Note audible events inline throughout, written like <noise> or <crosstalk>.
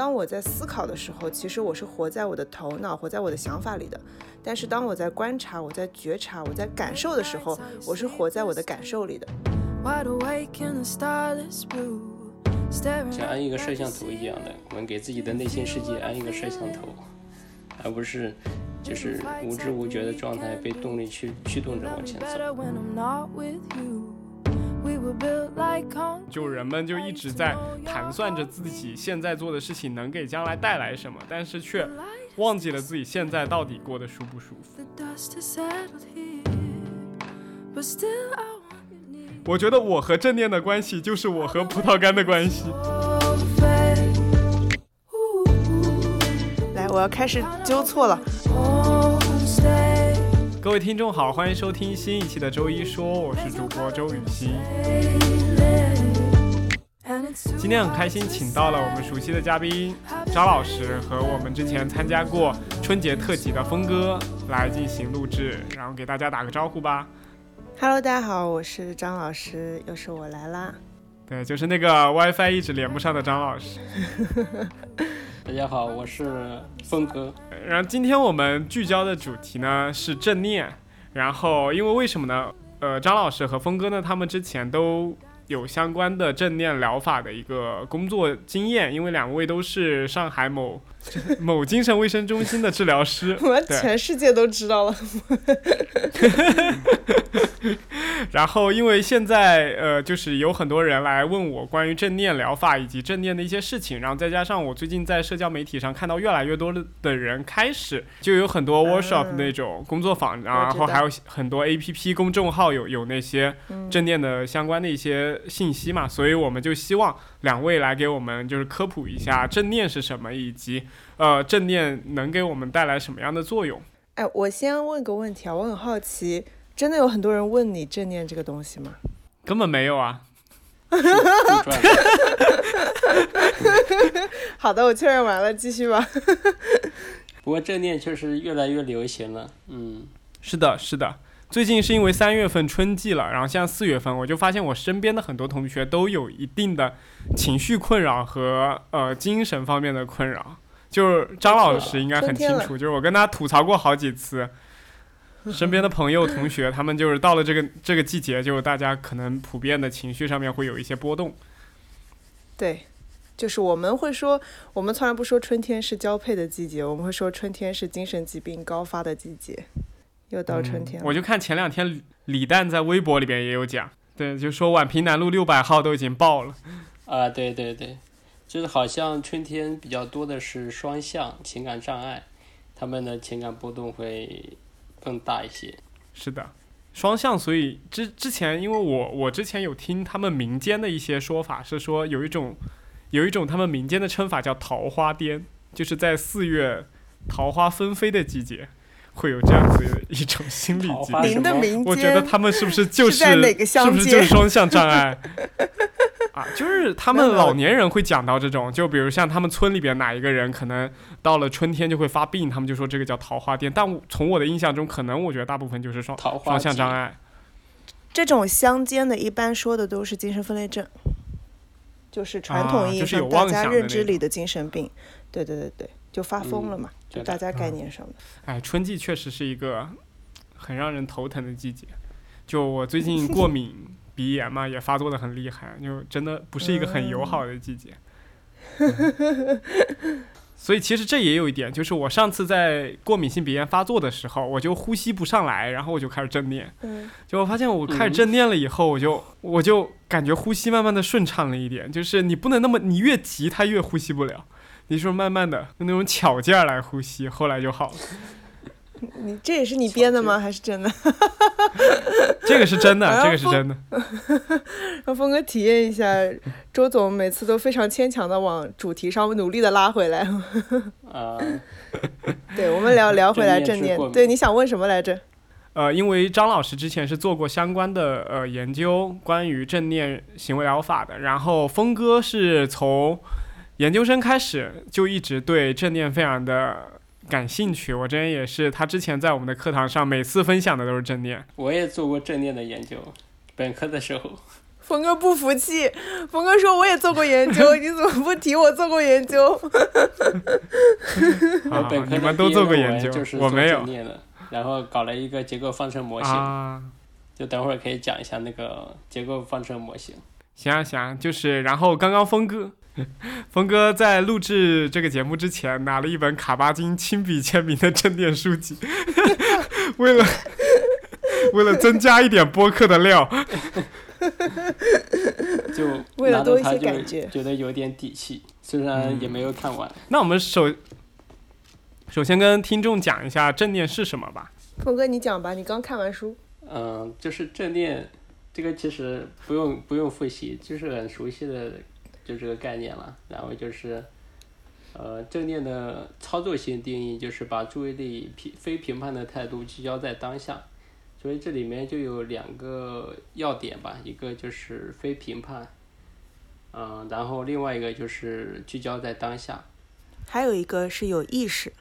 当我在思考的时候，其实我是活在我的头脑，活在我的想法里的；但是当我在观察、我在觉察、我在感受的时候，我是活在我的感受里的。像安一个摄像头一样的，我们给自己的内心世界安一个摄像头，而不是就是无知无觉的状态被动力去驱动着往前走。就人们就一直在盘算着自己现在做的事情能给将来带来什么，但是却忘记了自己现在到底过得舒不舒服。我觉得我和正念的关系就是我和葡萄干的关系。来，我要开始纠错了。各位听众好，欢迎收听新一期的周一说，我是主播周雨欣。今天很开心，请到了我们熟悉的嘉宾张老师和我们之前参加过春节特辑的峰哥来进行录制，然后给大家打个招呼吧。Hello，大家好，我是张老师，又是我来啦。对，就是那个 WiFi 一直连不上的张老师。<laughs> 大家好，我是峰哥。然后今天我们聚焦的主题呢是正念。然后因为为什么呢？呃，张老师和峰哥呢，他们之前都有相关的正念疗法的一个工作经验，因为两位都是上海某 <laughs> 某精神卫生中心的治疗师。<laughs> 我全世界都知道了。<laughs> 然后，因为现在呃，就是有很多人来问我关于正念疗法以及正念的一些事情，然后再加上我最近在社交媒体上看到越来越多的的人开始就有很多 workshop 那种工作坊，然后还有很多 A P P 公众号有有那些正念的相关的一些信息嘛，所以我们就希望两位来给我们就是科普一下正念是什么，以及呃正念能给我们带来什么样的作用。哎，我先问个问题啊，我很好奇。真的有很多人问你正念这个东西吗？根本没有啊。<laughs> <laughs> 好的，我确认完了，继续吧。不过正念确实越来越流行了。嗯，是的，是的。最近是因为三月份春季了，然后像四月份，我就发现我身边的很多同学都有一定的情绪困扰和呃精神方面的困扰。就是张老师应该很清楚，就是我跟他吐槽过好几次。身边的朋友、同学，他们就是到了这个这个季节，就是大家可能普遍的情绪上面会有一些波动。对，就是我们会说，我们从来不说春天是交配的季节，我们会说春天是精神疾病高发的季节。又到春天了，我就看前两天李诞在微博里边也有讲，对，就说宛平南路六百号都已经爆了。啊，对对对，就是好像春天比较多的是双向情感障碍，他们的情感波动会。更大一些，是的，双向。所以之之前，因为我我之前有听他们民间的一些说法，是说有一种有一种他们民间的称法叫桃花癫，就是在四月桃花纷飞的季节，会有这样子一种心理 <laughs> 疾病。您的民，我觉得他们是不是就是是不是就是双向障碍？<laughs> 啊，就是他们老年人会讲到这种，就比如像他们村里边哪一个人可能到了春天就会发病，他们就说这个叫桃花癫。但从我的印象中，可能我觉得大部分就是双双向障碍。这种相间的，一般说的都是精神分裂症，就是传统意义上大家认知里的精神病。对对对对，就发疯了嘛，就大家概念上的。哎，春季确实是一个很让人头疼的季节。就我最近过敏。<laughs> 鼻炎嘛，也发作的很厉害，就真的不是一个很友好的季节。<laughs> 所以其实这也有一点，就是我上次在过敏性鼻炎发作的时候，我就呼吸不上来，然后我就开始正念。嗯。就我发现我开始正念了以后，我就我就感觉呼吸慢慢的顺畅了一点。就是你不能那么，你越急它越呼吸不了，你说慢慢的用那种巧劲儿来呼吸，后来就好了。你这也是你编的吗？还是真的？<laughs> 这个是真的，这个是真的。<laughs> 让峰哥体验一下，周总每次都非常牵强的往主题上努力的拉回来。啊，对，我们聊聊回来正念。对，你想问什么来着？呃，因为张老师之前是做过相关的呃研究，关于正念行为疗法的。然后峰哥是从研究生开始就一直对正念非常的。感兴趣，我之前也是。他之前在我们的课堂上，每次分享的都是正念。我也做过正念的研究，本科的时候。峰哥不服气，峰哥说我也做过研究，<laughs> 你怎么不提我做过研究？<laughs> 啊，你们都做过研究，我没有。然后搞了一个结构方程模型，就等会儿可以讲一下那个结构方程模型。行啊行啊，就是然后刚刚峰哥，<laughs> 峰哥在录制这个节目之前拿了一本卡巴金亲笔签名的正念书籍，<laughs> 为了 <laughs> 为了增加一点播客的料。就为了多一些感觉，觉得有点底气，虽然也没有看完。那我们首首先跟听众讲一下正念是什么吧。峰哥，你讲吧，你刚看完书。嗯，就是正念，这个其实不用不用复习，就是很熟悉的，就这个概念了。然后就是，呃，正念的操作性定义就是把注意力评非评判的态度聚焦在当下。所以这里面就有两个要点吧，一个就是非评判，嗯，然后另外一个就是聚焦在当下，还有一个是有意识，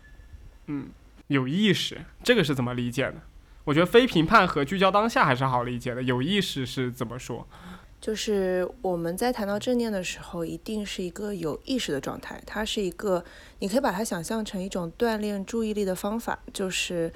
嗯，有意识，这个是怎么理解的？我觉得非评判和聚焦当下还是好理解的，有意识是怎么说？就是我们在谈到正念的时候，一定是一个有意识的状态，它是一个，你可以把它想象成一种锻炼注意力的方法，就是。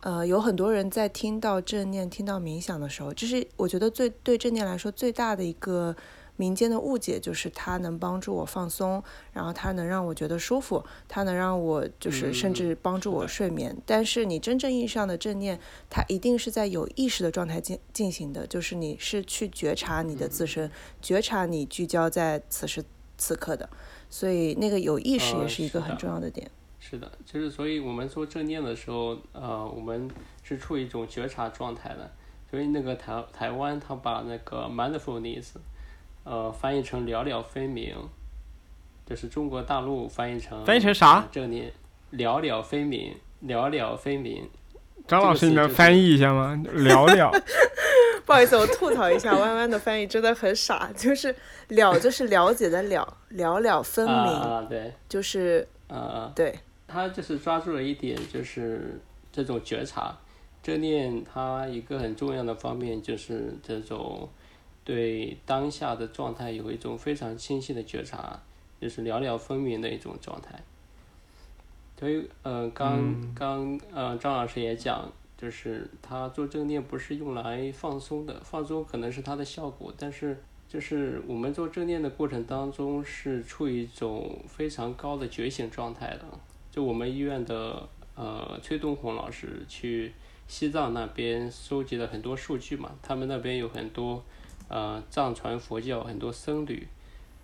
呃，有很多人在听到正念、听到冥想的时候，这是我觉得最对正念来说最大的一个民间的误解，就是它能帮助我放松，然后它能让我觉得舒服，它能让我就是甚至帮助我睡眠。但是你真正意义上的正念，它一定是在有意识的状态进进行的，就是你是去觉察你的自身，觉察你聚焦在此时此刻的，所以那个有意识也是一个很重要的点。是的，就是所以我们做正念的时候，呃，我们是处于一种觉察状态的。所以那个台台湾他把那个 mindfulness，呃，翻译成了了分明，就是中国大陆翻译成翻译成啥？正念了了分明，了了分明。张老师，你能翻译一下吗？了了。<laughs> 不好意思，我吐槽一下，弯弯的翻译真的很傻，就是了就是了解的了，了了分明。啊，对。就是，呃，对。他就是抓住了一点，就是这种觉察。正念它一个很重要的方面就是这种对当下的状态有一种非常清晰的觉察，就是寥寥分明的一种状态。所以，呃，刚刚呃张老师也讲，就是他做正念不是用来放松的，放松可能是它的效果，但是就是我们做正念的过程当中是处于一种非常高的觉醒状态的。就我们医院的呃崔东红老师去西藏那边收集了很多数据嘛，他们那边有很多呃藏传佛教很多僧侣，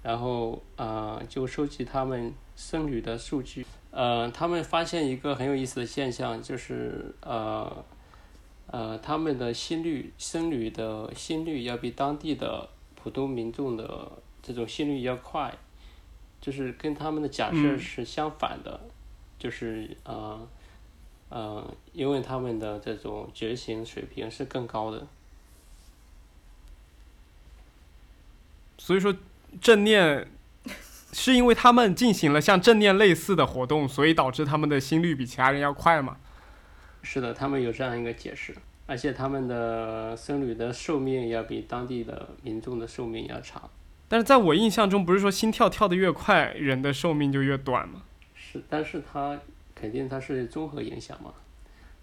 然后呃就收集他们僧侣的数据，呃他们发现一个很有意思的现象，就是呃呃他们的心率僧侣的心率要比当地的普通民众的这种心率要快，就是跟他们的假设是相反的。就是呃呃，因为他们的这种觉醒水平是更高的，所以说正念是因为他们进行了像正念类似的活动，所以导致他们的心率比其他人要快嘛？是的，他们有这样一个解释，而且他们的僧侣的寿命要比当地的民众的寿命要长。但是在我印象中，不是说心跳跳得越快，人的寿命就越短吗？是但是它肯定它是综合影响嘛，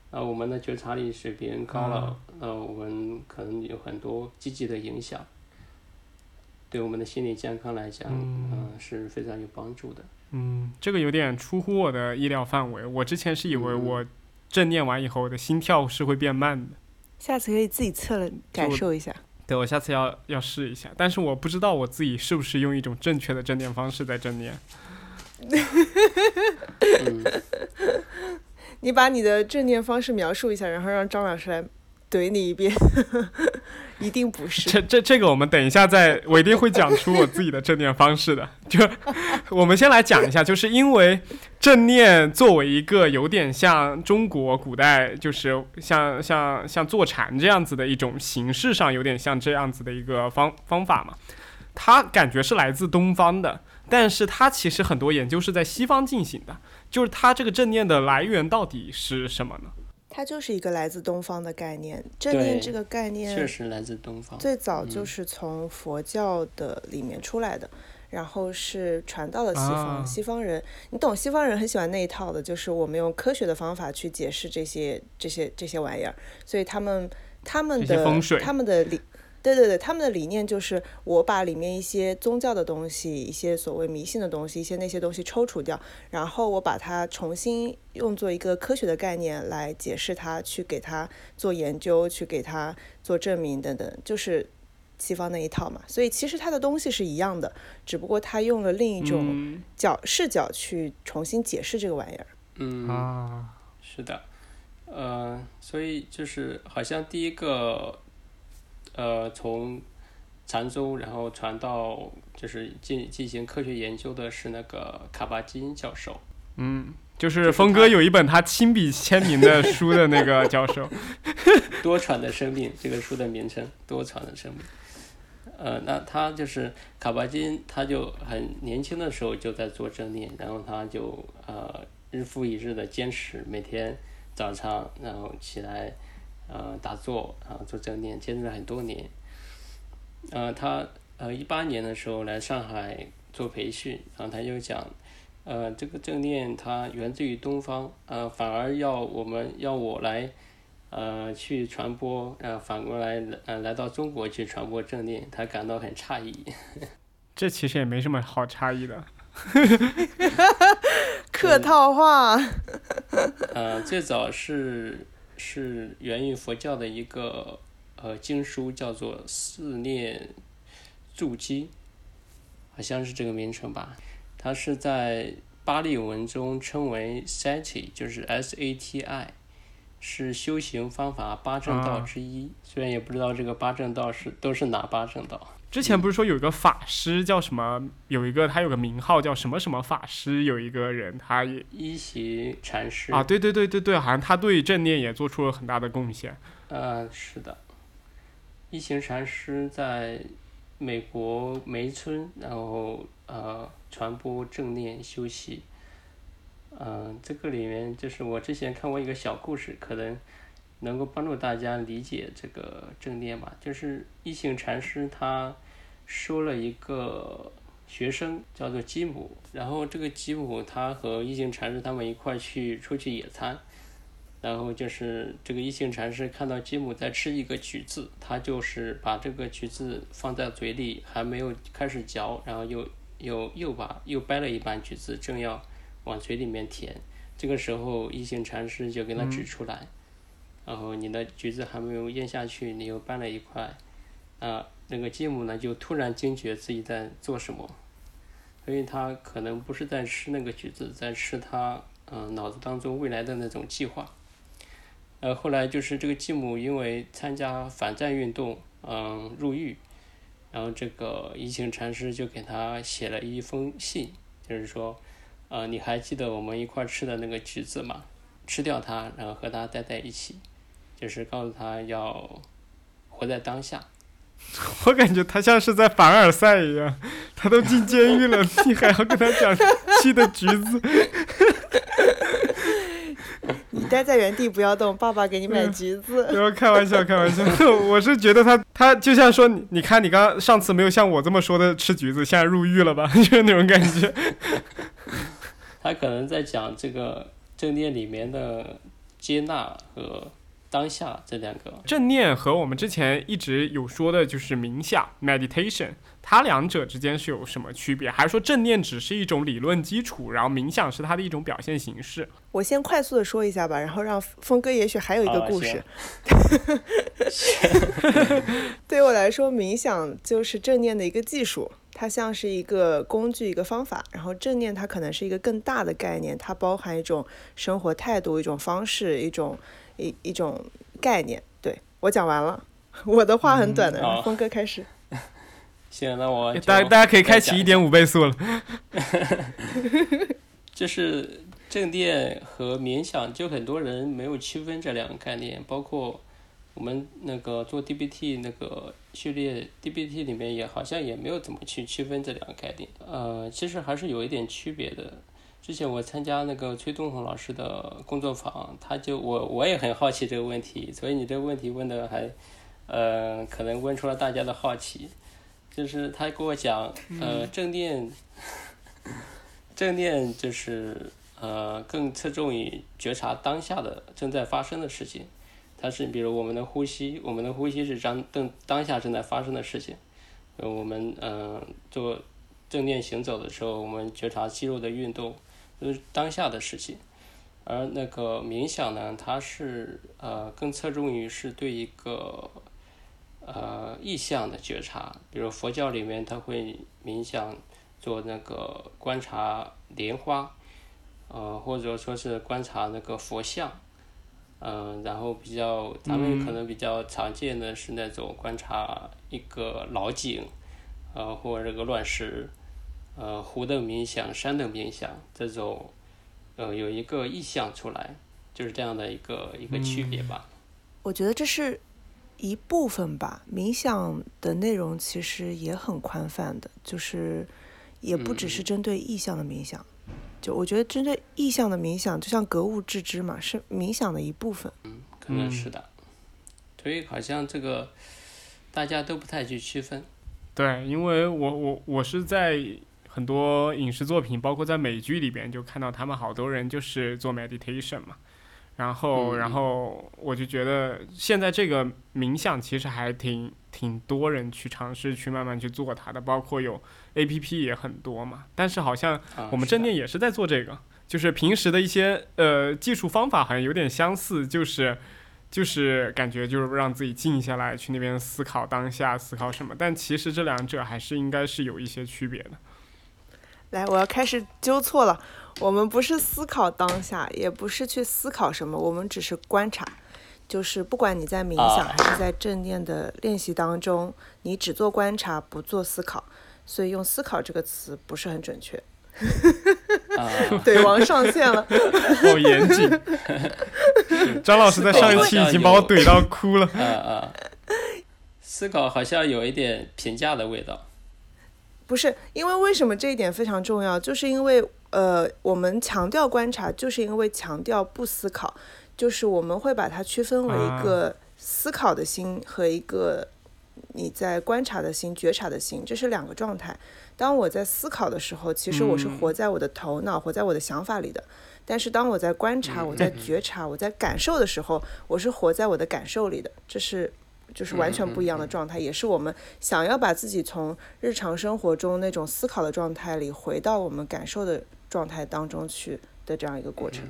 啊，我们的觉察力水平高了，呃，我们可能有很多积极的影响，对我们的心理健康来讲，嗯，是非常有帮助的。嗯，这个有点出乎我的意料范围。我之前是以为我正念完以后我的心跳是会变慢的。下次可以自己测了感受一下。对，我下次要要试一下，但是我不知道我自己是不是用一种正确的正念方式在正念。<laughs> <laughs> 你把你的正念方式描述一下，然后让张老师来怼你一遍。一定不是。这这这个我们等一下再，我一定会讲出我自己的正念方式的。就我们先来讲一下，就是因为正念作为一个有点像中国古代，就是像像像坐禅这样子的一种形式上，有点像这样子的一个方方法嘛，它感觉是来自东方的。但是它其实很多研究是在西方进行的，就是它这个正念的来源到底是什么呢？它就是一个来自东方的概念，正念这个概念确实来自东方，最早就是从佛教的里面出来的，然后是传到了西方，西方人，你懂，西方人很喜欢那一套的，就是我们用科学的方法去解释这些这些这些玩意儿，所以他们他们的他们的理。对对对，他们的理念就是我把里面一些宗教的东西、一些所谓迷信的东西、一些那些东西抽除掉，然后我把它重新用作一个科学的概念来解释它，去给它做研究，去给它做证明等等，就是西方那一套嘛。所以其实它的东西是一样的，只不过他用了另一种角视角去重新解释这个玩意儿。嗯啊，是的，呃，所以就是好像第一个。呃，从禅宗然后传到就是进进行科学研究的是那个卡巴金教授。嗯，就是峰哥有一本他亲笔签名的书的那个教授。多舛的生命，这个书的名称，多舛的生命。呃，那他就是卡巴金，他就很年轻的时候就在做正念，然后他就呃日复一日的坚持，每天早上然后起来。呃，打坐啊，做正念，坚持了很多年。呃，他呃一八年的时候来上海做培训，然后他就讲，呃，这个正念它源自于东方，呃，反而要我们要我来，呃，去传播，呃，反过来呃来到中国去传播正念，他感到很诧异。这其实也没什么好诧异的。客套话。<laughs> 呃，最早是。是源于佛教的一个呃经书，叫做《四念住基》，好像是这个名称吧。它是在巴利文中称为 Sati，就是 S A T I，是修行方法八正道之一。虽然也不知道这个八正道是都是哪八正道。之前不是说有一个法师叫什么？有一个他有个名号叫什么什么法师？有一个人他也一行禅师啊，对对对对对，好像他对正念也做出了很大的贡献。呃，是的，一行禅师在美国梅村，然后呃传播正念修习。嗯，这个里面就是我之前看过一个小故事，可能能够帮助大家理解这个正念吧。就是一行禅师他。收了一个学生，叫做吉姆。然后这个吉姆他和一行禅师他们一块去出去野餐，然后就是这个一行禅师看到吉姆在吃一个橘子，他就是把这个橘子放在嘴里，还没有开始嚼，然后又又又把又掰了一半橘子，正要往嘴里面填。这个时候一行禅师就给他指出来，然后你的橘子还没有咽下去，你又掰了一块，啊。那个继母呢，就突然惊觉自己在做什么，所以他可能不是在吃那个橘子，在吃他嗯脑子当中未来的那种计划。呃，后来就是这个继母因为参加反战运动，嗯入狱，然后这个疫情禅师就给他写了一封信，就是说，呃，你还记得我们一块吃的那个橘子吗？吃掉它，然后和他待在一起，就是告诉他要活在当下。<laughs> 我感觉他像是在凡尔赛一样，他都进监狱了，你还要跟他讲吃的橘子？<laughs> 你待在原地不要动，爸爸给你买橘子。不要开玩笑，开玩笑。<laughs> 我是觉得他他就像说，你看你刚上次没有像我这么说的吃橘子，现在入狱了吧？就是那种感觉。他可能在讲这个正念里面的接纳和。当下这两个正念和我们之前一直有说的就是冥想 （meditation），它两者之间是有什么区别？还是说正念只是一种理论基础，然后冥想是它的一种表现形式？我先快速的说一下吧，然后让峰哥也许还有一个故事。<laughs> 对于我来说，冥想就是正念的一个技术，它像是一个工具、一个方法。然后正念它可能是一个更大的概念，它包含一种生活态度、一种方式、一种。一一种概念，对我讲完了，我的话很短的，峰哥开始。<laughs> 行，那我大大家可以开启一点五倍速了。<laughs> 就是正念和冥想，就很多人没有区分这两个概念，包括我们那个做 DBT 那个序列 DBT 里面也好像也没有怎么去区分这两个概念。呃，其实还是有一点区别的。之前我参加那个崔东红老师的工作坊，他就我我也很好奇这个问题，所以你这个问题问的还，呃，可能问出了大家的好奇。就是他跟我讲，呃，正念，正念就是呃更侧重于觉察当下的正在发生的事情。它是比如我们的呼吸，我们的呼吸是当正当下正在发生的事情。呃，我们嗯做正念行走的时候，我们觉察肌肉的运动。就是当下的事情，而那个冥想呢，它是呃更侧重于是对一个呃意象的觉察，比如佛教里面他会冥想做那个观察莲花，呃或者说是观察那个佛像，嗯，然后比较咱们可能比较常见的是那种观察一个老井，呃或者这个乱石。呃，湖的冥想、山的冥想，这种，呃，有一个意象出来，就是这样的一个一个区别吧。我觉得这是一部分吧。冥想的内容其实也很宽泛的，就是也不只是针对意象的冥想。就我觉得，针对意象的冥想，就像格物致知嘛，是冥想的一部分。嗯，可能是的。所以好像这个大家都不太去区分。对，因为我我我是在。很多影视作品，包括在美剧里边，就看到他们好多人就是做 meditation 嘛，然后，然后我就觉得现在这个冥想其实还挺挺多人去尝试去慢慢去做它的，包括有 A P P 也很多嘛。但是好像我们正念也是在做这个，就是平时的一些呃技术方法好像有点相似，就是就是感觉就是让自己静下来去那边思考当下思考什么，但其实这两者还是应该是有一些区别的。来，我要开始纠错了。我们不是思考当下，也不是去思考什么，我们只是观察。就是不管你在冥想还是在正念的练习当中，你只做观察，不做思考。所以用“思考”这个词不是很准确。<laughs> 怼王上线了，<laughs> 好严谨。<laughs> 张老师在上一期已经把我怼到哭了。啊啊！思考好像有一点评价的味道。不是，因为为什么这一点非常重要？就是因为，呃，我们强调观察，就是因为强调不思考，就是我们会把它区分为一个思考的心和一个你在观察的心、觉察的心，这是两个状态。当我在思考的时候，其实我是活在我的头脑、活在我的想法里的；但是当我在观察、我在觉察、我在感受的时候，我是活在我的感受里的。这是。就是完全不一样的状态，也是我们想要把自己从日常生活中那种思考的状态里回到我们感受的状态当中去的这样一个过程。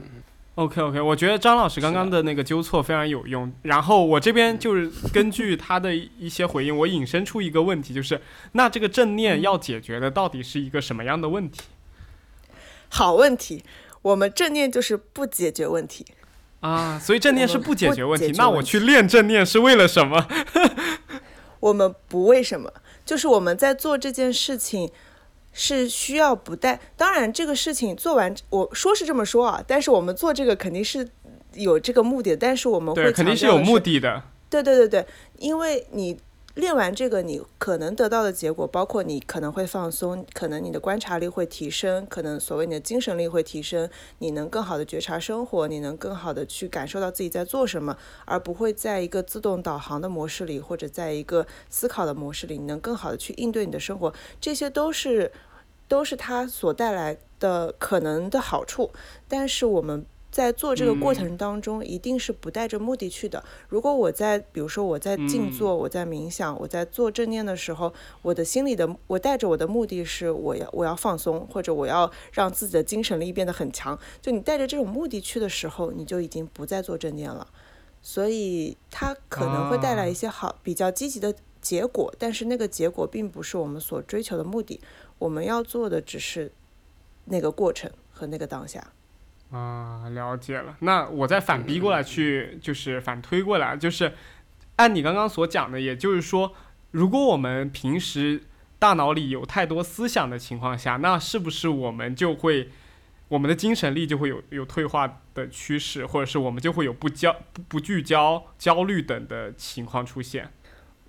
OK OK，我觉得张老师刚刚的那个纠错非常有用。然后我这边就是根据他的一些回应，我引申出一个问题，就是那这个正念要解决的到底是一个什么样的问题？好问题，我们正念就是不解决问题。啊，所以正念是不解决问题。那我去练正念是为了什么？<laughs> 我们不为什么，就是我们在做这件事情是需要不带。当然，这个事情做完，我说是这么说啊，但是我们做这个肯定是有这个目的。但是我们会肯定是有目的的。对对对对，因为你。练完这个，你可能得到的结果包括你可能会放松，可能你的观察力会提升，可能所谓你的精神力会提升，你能更好的觉察生活，你能更好的去感受到自己在做什么，而不会在一个自动导航的模式里，或者在一个思考的模式里，你能更好的去应对你的生活，这些都是都是它所带来的可能的好处，但是我们。在做这个过程当中，一定是不带着目的去的。如果我在，比如说我在静坐，我在冥想，我在做正念的时候，我的心里的我带着我的目的是我要我要放松，或者我要让自己的精神力变得很强。就你带着这种目的去的时候，你就已经不再做正念了。所以它可能会带来一些好比较积极的结果，但是那个结果并不是我们所追求的目的。我们要做的只是那个过程和那个当下。啊，了解了。那我再反逼过来去，就是反推过来，就是按你刚刚所讲的，也就是说，如果我们平时大脑里有太多思想的情况下，那是不是我们就会，我们的精神力就会有有退化的趋势，或者是我们就会有不焦、不聚焦、焦虑等的情况出现？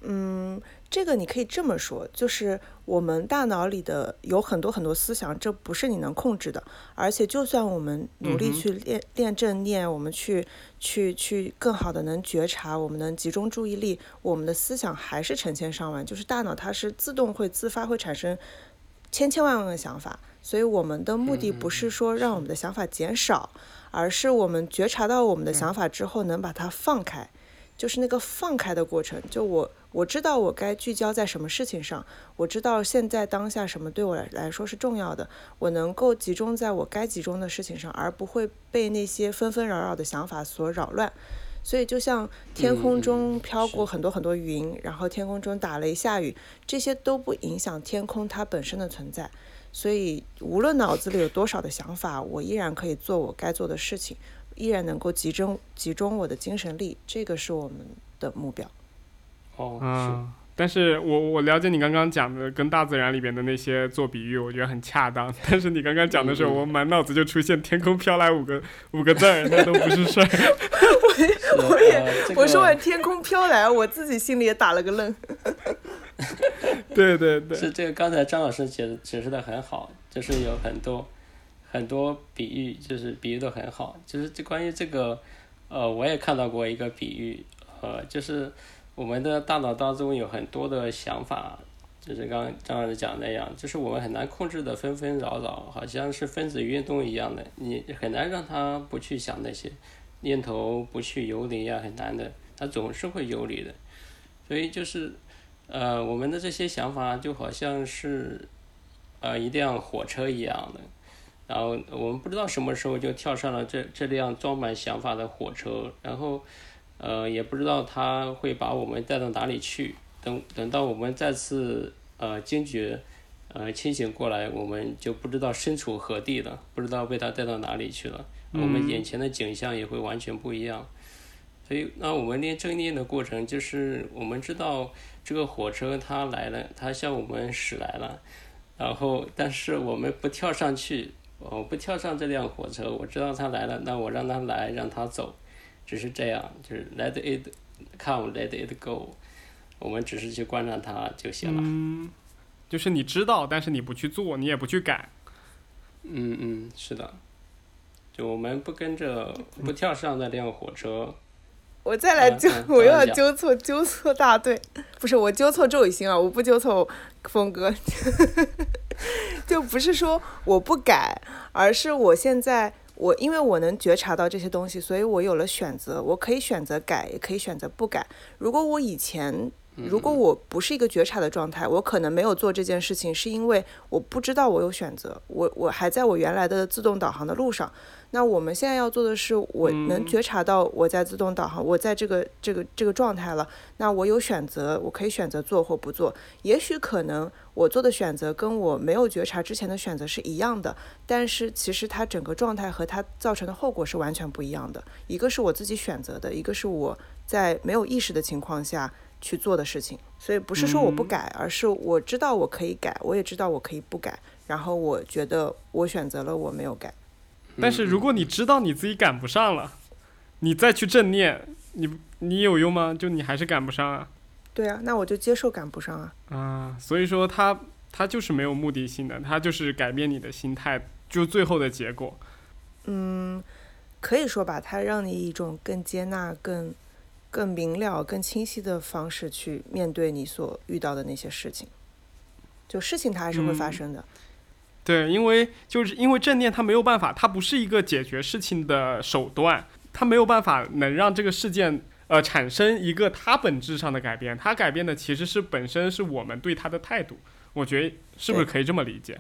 嗯，这个你可以这么说，就是我们大脑里的有很多很多思想，这不是你能控制的。而且，就算我们努力去练练正念，我们去去去更好的能觉察，我们能集中注意力，我们的思想还是成千上万。就是大脑它是自动会自发会产生千千万万个想法，所以我们的目的不是说让我们的想法减少，而是我们觉察到我们的想法之后，能把它放开。就是那个放开的过程，就我我知道我该聚焦在什么事情上，我知道现在当下什么对我来来说是重要的，我能够集中在我该集中的事情上，而不会被那些纷纷扰扰的想法所扰乱。所以就像天空中飘过很多很多云，然后天空中打雷下雨，这些都不影响天空它本身的存在。所以无论脑子里有多少的想法，我依然可以做我该做的事情。依然能够集中集中我的精神力，这个是我们的目标。哦，嗯，但是我我了解你刚刚讲的跟大自然里边的那些做比喻，我觉得很恰当。<laughs> 但是你刚刚讲的时候，我满脑子就出现“天空飘来五个五个字儿”，那都不是事儿。<laughs> 我我也我说完“天空飘来”，我自己心里也打了个愣。<laughs> 对对对，是这个刚才张老师解解释的很好，就是有很多。很多比喻就是比喻的很好，就是这关于这个，呃，我也看到过一个比喻，呃，就是我们的大脑当中有很多的想法，就是刚张老师讲那样，就是我们很难控制的纷纷扰扰，好像是分子运动一样的，你很难让它不去想那些念头不去游离呀，很难的，它总是会游离的，所以就是，呃，我们的这些想法就好像是，呃，一辆火车一样的。然后我们不知道什么时候就跳上了这这辆装满想法的火车，然后，呃，也不知道它会把我们带到哪里去。等等到我们再次呃惊觉，呃清醒过来，我们就不知道身处何地了，不知道被它带到哪里去了。我们眼前的景象也会完全不一样。所以，那我们练正念的过程，就是我们知道这个火车它来了，它向我们驶来了，然后但是我们不跳上去。我不跳上这辆火车，我知道他来了，那我让他来，让他走，只是这样，就是 let it come，let it go，我们只是去观察他就行了。嗯，就是你知道，但是你不去做，你也不去改。嗯嗯，是的，就我们不跟着，不跳上那辆火车。我再来纠，我又要纠错纠错大队，不是我纠错周雨欣啊，我不纠错峰哥。<laughs> 就不是说我不改，而是我现在我因为我能觉察到这些东西，所以我有了选择，我可以选择改，也可以选择不改。如果我以前如果我不是一个觉察的状态，我可能没有做这件事情，是因为我不知道我有选择，我我还在我原来的自动导航的路上。那我们现在要做的是，我能觉察到我在自动导航，我在这个这个这个状态了。那我有选择，我可以选择做或不做。也许可能我做的选择跟我没有觉察之前的选择是一样的，但是其实它整个状态和它造成的后果是完全不一样的。一个是我自己选择的，一个是我在没有意识的情况下去做的事情。所以不是说我不改，而是我知道我可以改，我也知道我可以不改。然后我觉得我选择了，我没有改。但是如果你知道你自己赶不上了，你再去正念，你你有用吗？就你还是赶不上啊？对啊，那我就接受赶不上啊。啊，所以说他他就是没有目的性的，他就是改变你的心态，就最后的结果。嗯，可以说吧，他让你一种更接纳、更更明了、更清晰的方式去面对你所遇到的那些事情。就事情它还是会发生的。对，因为就是因为正念它没有办法，它不是一个解决事情的手段，它没有办法能让这个事件呃产生一个它本质上的改变，它改变的其实是本身是我们对它的态度，我觉得是不是可以这么理解？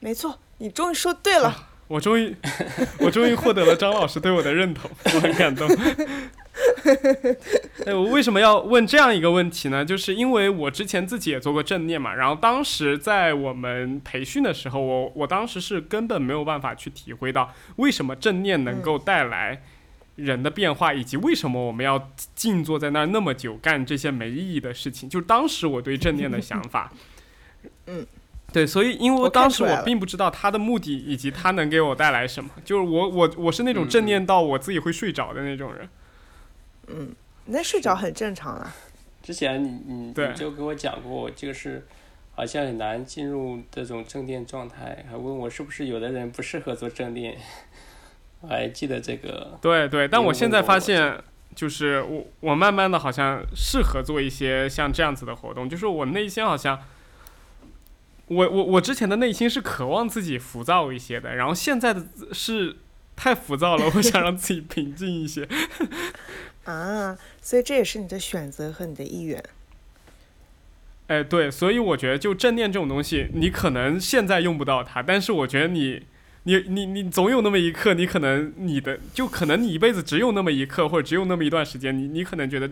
没错，你终于说对了。<laughs> 我终于，<laughs> 我终于获得了张老师对我的认同，我很感动。<laughs> 哎，我为什么要问这样一个问题呢？就是因为我之前自己也做过正念嘛，然后当时在我们培训的时候，我我当时是根本没有办法去体会到为什么正念能够带来人的变化，以及为什么我们要静坐在那儿那么久干这些没意义的事情。就是当时我对正念的想法，<laughs> 嗯。对，所以因为当时我并不知道它的目的以及它能给我带来什么，就是我我我是那种正念到我自己会睡着的那种人。嗯，那睡着很正常啊。之前你你你就跟我讲过，就是好像很难进入这种正念状态，还问我是不是有的人不适合做正念，我还记得这个。对对，但我现在发现，就是我我慢慢的好像适合做一些像这样子的活动，就是我内心好像，我我我之前的内心是渴望自己浮躁一些的，然后现在的是太浮躁了，我想让自己平静一些。啊，所以这也是你的选择和你的意愿。哎，对，所以我觉得就正念这种东西，你可能现在用不到它，但是我觉得你，你，你，你总有那么一刻，你可能你的就可能你一辈子只有那么一刻，或者只有那么一段时间，你你可能觉得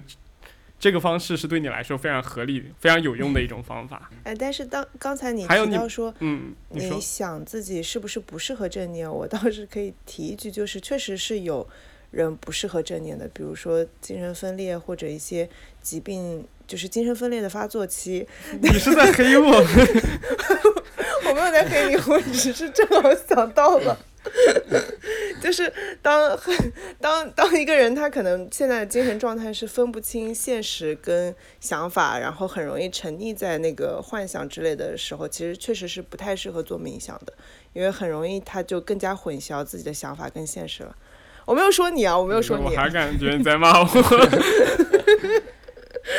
这个方式是对你来说非常合理、非常有用的一种方法。哎，但是当刚才你提到说，嗯，你想自己是不是不适合正念，我倒是可以提一句，就是确实是有。人不适合正念的，比如说精神分裂或者一些疾病，就是精神分裂的发作期。<laughs> 你是在黑我？<laughs> 我没有在黑你，我只是正好想到了，<laughs> 就是当当当一个人他可能现在的精神状态是分不清现实跟想法，然后很容易沉溺在那个幻想之类的时候，其实确实是不太适合做冥想的，因为很容易他就更加混淆自己的想法跟现实了。我没有说你啊，我没有说你。我还感觉你在骂我。<laughs>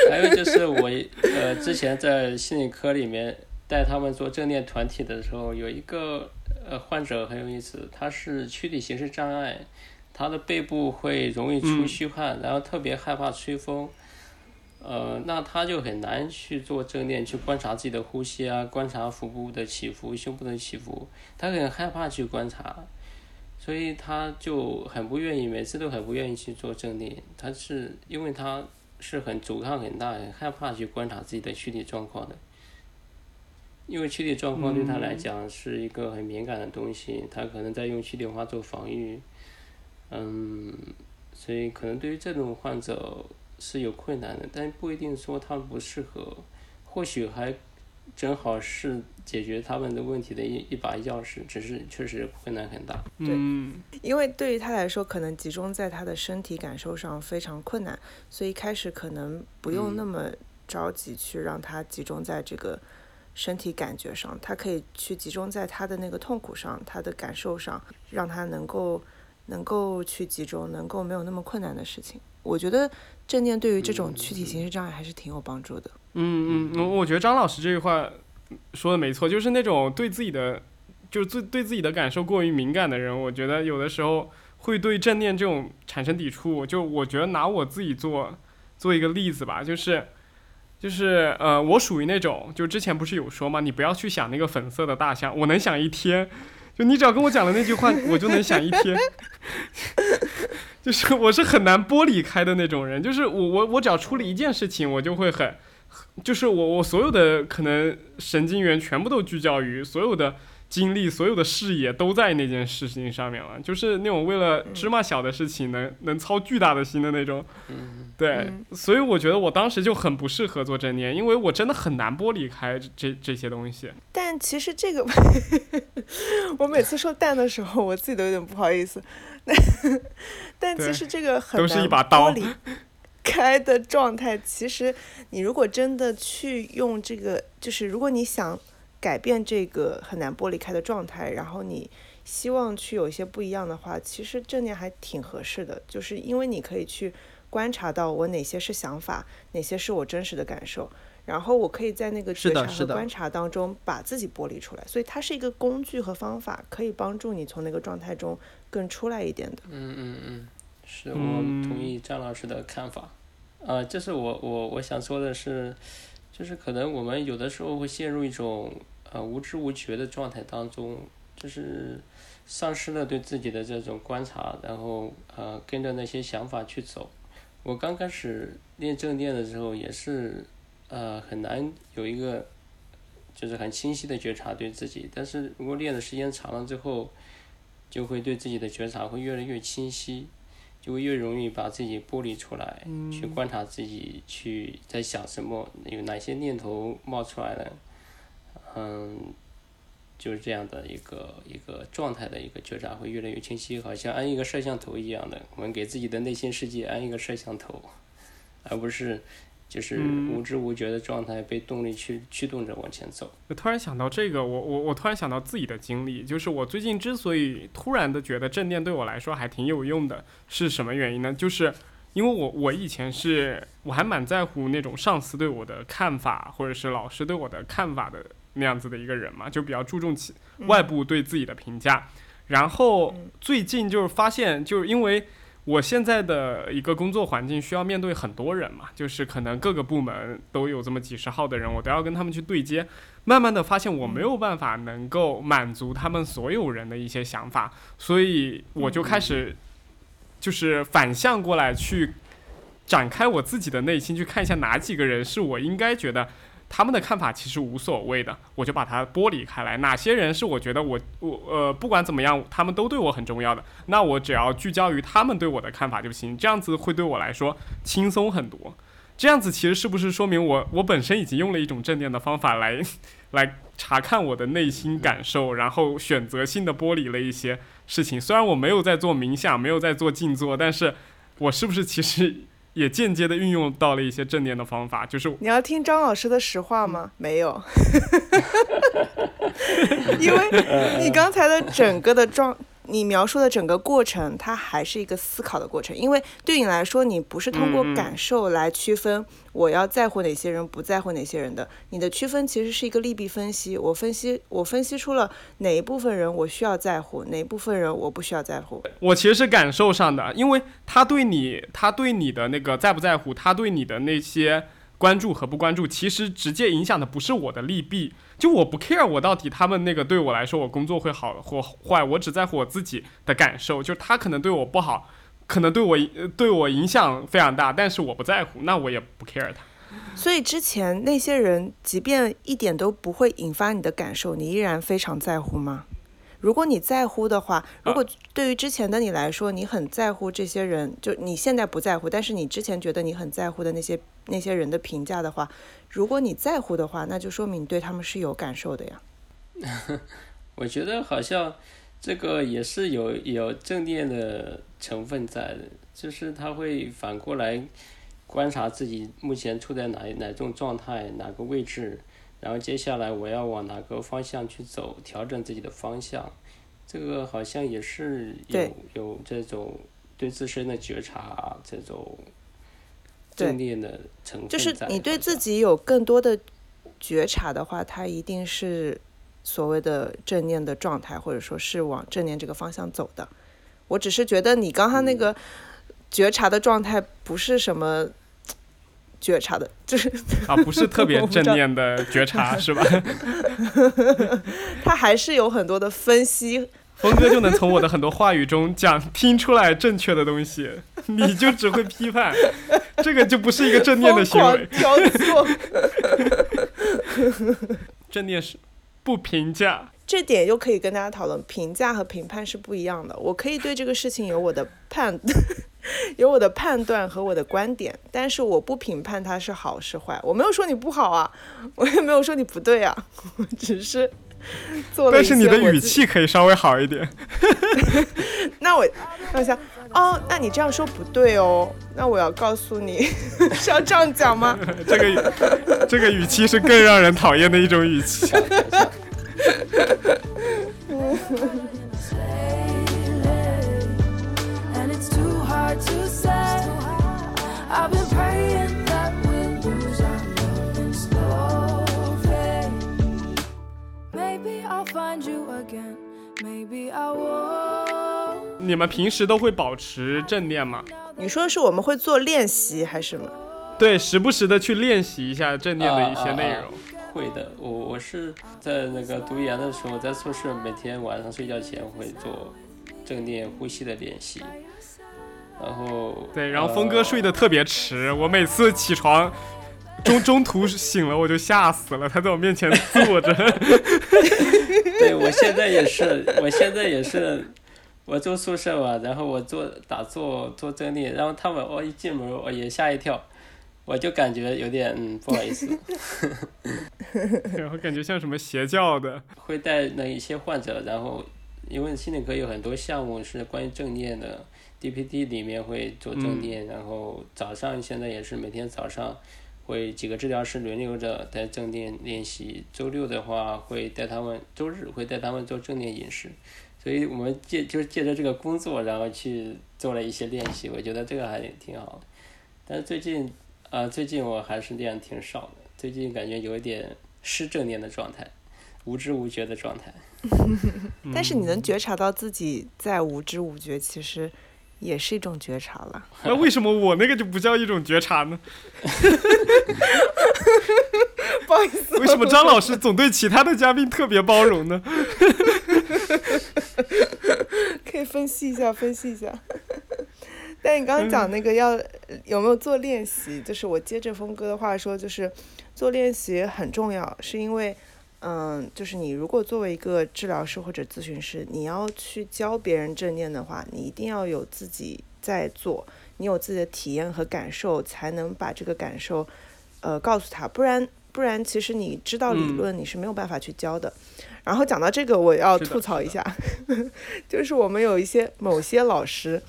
还有就是我呃，之前在心理科里面带他们做正念团体的时候，有一个呃患者很有意思，他是躯体形式障碍，他的背部会容易出虚汗，然后特别害怕吹风，呃，那他就很难去做正念，去观察自己的呼吸啊，观察腹部的起伏、胸部的起伏，他很害怕去观察。所以他就很不愿意，每次都很不愿意去做正念。他是因为他是很阻抗很大，很害怕去观察自己的躯体状况的。因为躯体状况对他来讲是一个很敏感的东西，他可能在用躯体化做防御。嗯，所以可能对于这种患者是有困难的，但不一定说他不适合，或许还。正好是解决他们的问题的一一把钥匙，只是确实困难很大。嗯，因为对于他来说，可能集中在他的身体感受上非常困难，所以一开始可能不用那么着急去让他集中在这个身体感觉上，他可以去集中在他的那个痛苦上，他的感受上，让他能够能够去集中，能够没有那么困难的事情。我觉得正念对于这种躯体形式障碍还是挺有帮助的。嗯嗯嗯，我我觉得张老师这句话说的没错，就是那种对自己的，就是对对自己的感受过于敏感的人，我觉得有的时候会对正念这种产生抵触。就我觉得拿我自己做做一个例子吧，就是就是呃，我属于那种，就之前不是有说嘛？你不要去想那个粉色的大象，我能想一天。就你只要跟我讲了那句话，我就能想一天。<laughs> 就是我是很难剥离开的那种人，就是我我我只要出了一件事情，我就会很。就是我，我所有的可能神经元全部都聚焦于所有的精力，所有的视野都在那件事情上面了。就是那种为了芝麻小的事情能能操巨大的心的那种。对，所以我觉得我当时就很不适合做正念，因为我真的很难剥离开这这些东西。但其实这个，<laughs> 我每次说淡的时候，我自己都有点不好意思。<laughs> 但其实这个很都是一把刀。<laughs> 开的状态，其实你如果真的去用这个，就是如果你想改变这个很难剥离开的状态，然后你希望去有一些不一样的话，其实正念还挺合适的，就是因为你可以去观察到我哪些是想法，哪些是我真实的感受，然后我可以在那个觉察和观察当中把自己剥离出来，所以它是一个工具和方法，可以帮助你从那个状态中更出来一点的。嗯嗯嗯。是我同意张老师的看法，啊，就是我我我想说的是，就是可能我们有的时候会陷入一种呃无知无觉的状态当中，就是丧失了对自己的这种观察，然后呃跟着那些想法去走。我刚开始练正念的时候也是呃很难有一个就是很清晰的觉察对自己，但是如果练的时间长了之后，就会对自己的觉察会越来越清晰。就会越容易把自己剥离出来，去观察自己去在想什么，有哪些念头冒出来了，嗯，就是这样的一个一个状态的一个觉察会越来越清晰，好像安一个摄像头一样的，我们给自己的内心世界安一个摄像头，而不是就是无知无觉的状态被动力驱驱动着往前走。我突然想到这个，我我我突然想到自己的经历，就是我最近之所以突然的觉得正念对我来说还挺有用的，是什么原因呢？就是因为我我以前是我还蛮在乎那种上司对我的看法，或者是老师对我的看法的那样子的一个人嘛，就比较注重其外部对自己的评价。然后最近就是发现，就是因为我现在的一个工作环境需要面对很多人嘛，就是可能各个部门都有这么几十号的人，我都要跟他们去对接。慢慢的发现我没有办法能够满足他们所有人的一些想法，所以我就开始就是反向过来去展开我自己的内心，去看一下哪几个人是我应该觉得。他们的看法其实无所谓的，我就把它剥离开来。哪些人是我觉得我我呃不管怎么样，他们都对我很重要的，那我只要聚焦于他们对我的看法就行。这样子会对我来说轻松很多。这样子其实是不是说明我我本身已经用了一种正念的方法来来查看我的内心感受，然后选择性的剥离了一些事情。虽然我没有在做冥想，没有在做静坐，但是我是不是其实？也间接的运用到了一些正念的方法，就是你要听张老师的实话吗？没有，<laughs> 因为你刚才的整个的状。你描述的整个过程，它还是一个思考的过程，因为对你来说，你不是通过感受来区分我要在乎哪些人，不在乎哪些人的。你的区分其实是一个利弊分析。我分析，我分析出了哪一部分人我需要在乎，哪一部分人我不需要在乎。我其实是感受上的，因为他对你，他对你的那个在不在乎，他对你的那些关注和不关注，其实直接影响的不是我的利弊。就我不 care 我到底他们那个对我来说我工作会好或坏，我只在乎我自己的感受。就他可能对我不好，可能对我对我影响非常大，但是我不在乎，那我也不 care 他。所以之前那些人，即便一点都不会引发你的感受，你依然非常在乎吗？如果你在乎的话，如果对于之前的你来说，你很在乎这些人，就你现在不在乎，但是你之前觉得你很在乎的那些那些人的评价的话，如果你在乎的话，那就说明你对他们是有感受的呀。<laughs> 我觉得好像这个也是有有正念的成分在的，就是他会反过来观察自己目前处在哪哪种状态，哪个位置。然后接下来我要往哪个方向去走，调整自己的方向，这个好像也是有有这种对自身的觉察，这种正念的成分就是你对自己有更多的觉察的话，它一定是所谓的正念的状态，或者说是往正念这个方向走的。我只是觉得你刚刚那个觉察的状态不是什么。觉察的，就是啊，不是特别 <laughs> 正念的觉察，是吧？<laughs> 他还是有很多的分析。峰哥就能从我的很多话语中讲听出来正确的东西，<laughs> 你就只会批判，这个就不是一个正念的行为。<laughs> 正念是不评价。这点又可以跟大家讨论，评价和评判是不一样的。我可以对这个事情有我的判。<laughs> 有我的判断和我的观点，但是我不评判它是好是坏。我没有说你不好啊，我也没有说你不对啊，我只是 <laughs> 做了。但是你的语气可以稍微好一点。<laughs> 那我那我想哦，那你这样说不对哦。那我要告诉你，<laughs> 是要这样讲吗？这个这个语气是更让人讨厌的一种语气。你们平时都会保持正念吗？你说的是我们会做练习还是什么？对，时不时的去练习一下正念的一些内容。会的，我我是在那个读研的时候，在宿舍每天晚上睡觉前会做正念呼吸的练习。然后对，然后峰哥睡得特别迟，我每次起床中中途醒了，我就吓死了。他在我面前坐着。<laughs> 对，我现在也是，我现在也是，我住宿舍嘛，然后我做打坐做正念，然后他们我一进门我也吓一跳，我就感觉有点嗯不好意思。<laughs> 然后感觉像什么邪教的。会带那一些患者，然后因为心理科有很多项目是关于正念的。DPD 里面会做正念，然后早上现在也是每天早上会几个治疗师轮流着在正念练习。周六的话会带他们，周日会带他们做正念饮食。所以我们借就是借着这个工作，然后去做了一些练习。我觉得这个还挺好的。但是最近啊，最近我还是练挺少的。最近感觉有一点失正念的状态，无知无觉的状态。但是你能觉察到自己在无知无觉，其实。也是一种觉察了。<laughs> 那为什么我那个就不叫一种觉察呢？<laughs> 不好意思。为什么张老师总对其他的嘉宾特别包容呢？<laughs> 可以分析一下，分析一下。但你刚刚讲那个要有没有做练习，就是我接着峰哥的话说，就是做练习很重要，是因为。嗯，就是你如果作为一个治疗师或者咨询师，你要去教别人正念的话，你一定要有自己在做，你有自己的体验和感受，才能把这个感受，呃，告诉他。不然，不然，其实你知道理论，你是没有办法去教的。然后讲到这个，我要吐槽一下，<laughs> 就是我们有一些某些老师，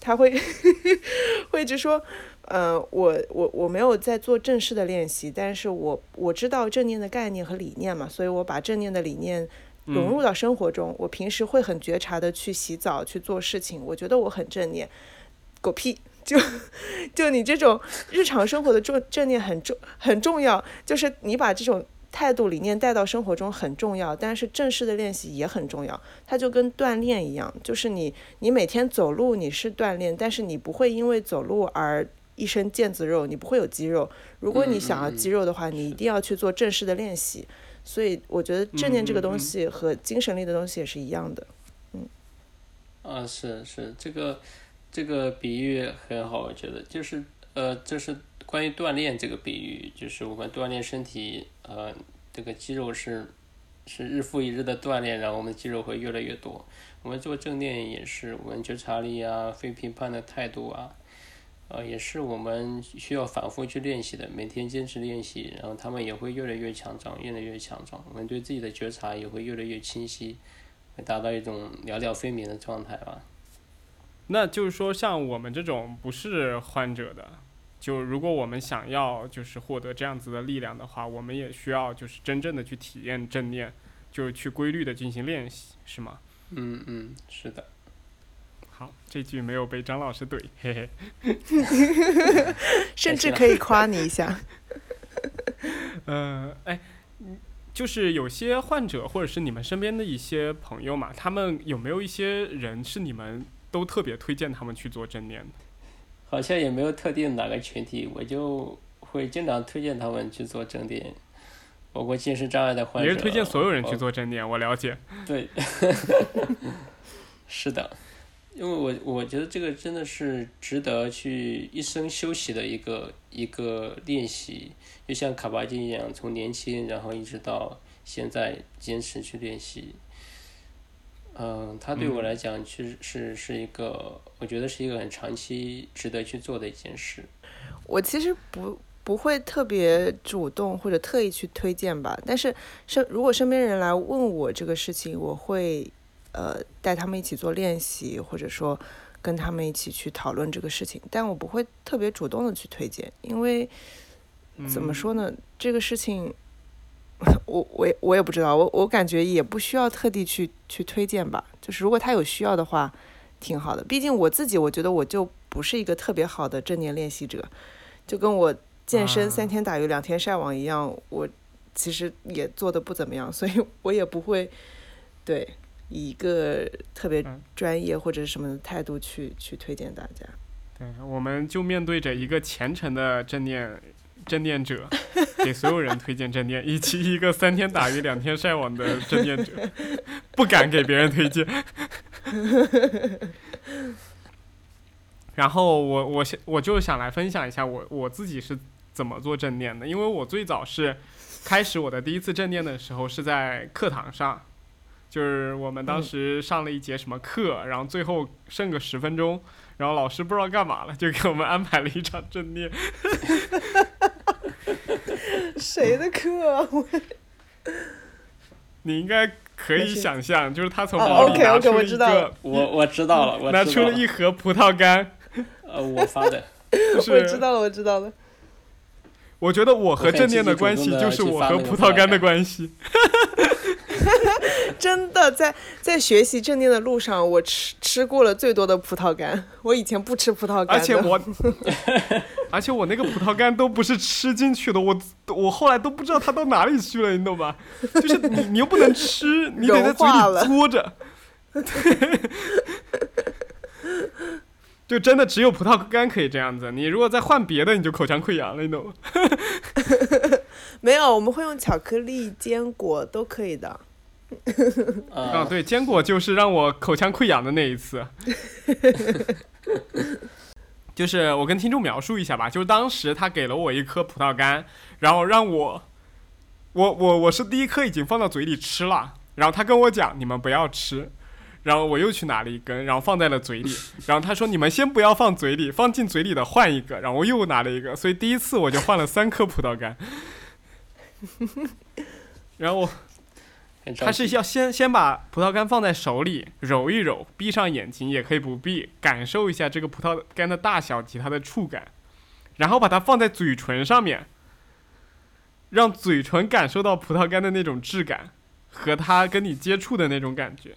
他会 <laughs> 会一直说。呃，我我我没有在做正式的练习，但是我我知道正念的概念和理念嘛，所以我把正念的理念融入到生活中。我平时会很觉察的去洗澡去做事情，我觉得我很正念。狗屁！就就你这种日常生活的正正念很重很重要，就是你把这种态度理念带到生活中很重要，但是正式的练习也很重要。它就跟锻炼一样，就是你你每天走路你是锻炼，但是你不会因为走路而一身腱子肉，你不会有肌肉。如果你想要肌肉的话，你一定要去做正式的练习。所以我觉得正念这个东西和精神力的东西也是一样的。嗯。啊，是是，这个这个比喻很好，我觉得就是呃，就是关于锻炼这个比喻，就是我们锻炼身体，呃，这个肌肉是是日复一日的锻炼，然后我们肌肉会越来越多。我们做正念也是，我们觉察力啊，非评判的态度啊。呃，也是我们需要反复去练习的，每天坚持练习，然后他们也会越来越强壮，越来越强壮。我们对自己的觉察也会越来越清晰，会达到一种了了分明的状态吧。那就是说，像我们这种不是患者的，就如果我们想要就是获得这样子的力量的话，我们也需要就是真正的去体验正念，就是去规律的进行练习，是吗？嗯嗯，是的。好，这句没有被张老师怼，嘿嘿。<laughs> 甚至可以夸你一下。<laughs> 呃，哎，就是有些患者或者是你们身边的一些朋友嘛，他们有没有一些人是你们都特别推荐他们去做正念的？好像也没有特定哪个群体，我就会经常推荐他们去做正念，包括精神障碍的患者。也是推荐所有人去做正念，我了解。对，<laughs> 是的。因为我我觉得这个真的是值得去一生休息的一个一个练习，就像卡巴金一样，从年轻然后一直到现在坚持去练习。嗯，他对我来讲，其实是是一个，我觉得是一个很长期值得去做的一件事。我其实不不会特别主动或者特意去推荐吧，但是身如果身边人来问我这个事情，我会。呃，带他们一起做练习，或者说跟他们一起去讨论这个事情，但我不会特别主动的去推荐，因为怎么说呢，这个事情，<laughs> 我我也我也不知道，我我感觉也不需要特地去去推荐吧，就是如果他有需要的话，挺好的。毕竟我自己，我觉得我就不是一个特别好的正念练习者，就跟我健身三天打鱼两天晒网一样，我其实也做的不怎么样，所以我也不会对。以一个特别专业或者什么的态度去去推荐大家。对，我们就面对着一个虔诚的正念正念者，给所有人推荐正念，以及一个三天打鱼两天晒网的正念者，不敢给别人推荐。然后我我想我就想来分享一下我我自己是怎么做正念的，因为我最早是开始我的第一次正念的时候是在课堂上。就是我们当时上了一节什么课，然后最后剩个十分钟，然后老师不知道干嘛了，就给我们安排了一场正念。谁的课？你应该可以想象，就是他从包里拿出了一个，我我知道了，拿出了一盒葡萄干。呃，我发的。我知道了，我知道了。我觉得我和正念的关系就是我和葡萄干的关系。<laughs> 真的，在在学习正念的路上，我吃吃过了最多的葡萄干。<laughs> 我以前不吃葡萄干而且我，<laughs> 而且我那个葡萄干都不是吃进去的，我我后来都不知道它到哪里去了，你懂吧？就是你你又不能吃，你得在嘴里嘬着。就真的只有葡萄干可以这样子，你如果再换别的，你就口腔溃疡了，你懂吗？没有，我们会用巧克力、坚果都可以的。啊，对，坚果就是让我口腔溃疡的那一次。<laughs> 就是我跟听众描述一下吧，就是当时他给了我一颗葡萄干，然后让我，我我我是第一颗已经放到嘴里吃了，然后他跟我讲你们不要吃。然后我又去拿了一根，然后放在了嘴里。然后他说：“你们先不要放嘴里，放进嘴里的换一个。”然后我又拿了一个，所以第一次我就换了三颗葡萄干。<laughs> 然后他是要先先把葡萄干放在手里揉一揉，闭上眼睛也可以不闭，感受一下这个葡萄干的大小及它的触感，然后把它放在嘴唇上面，让嘴唇感受到葡萄干的那种质感和它跟你接触的那种感觉。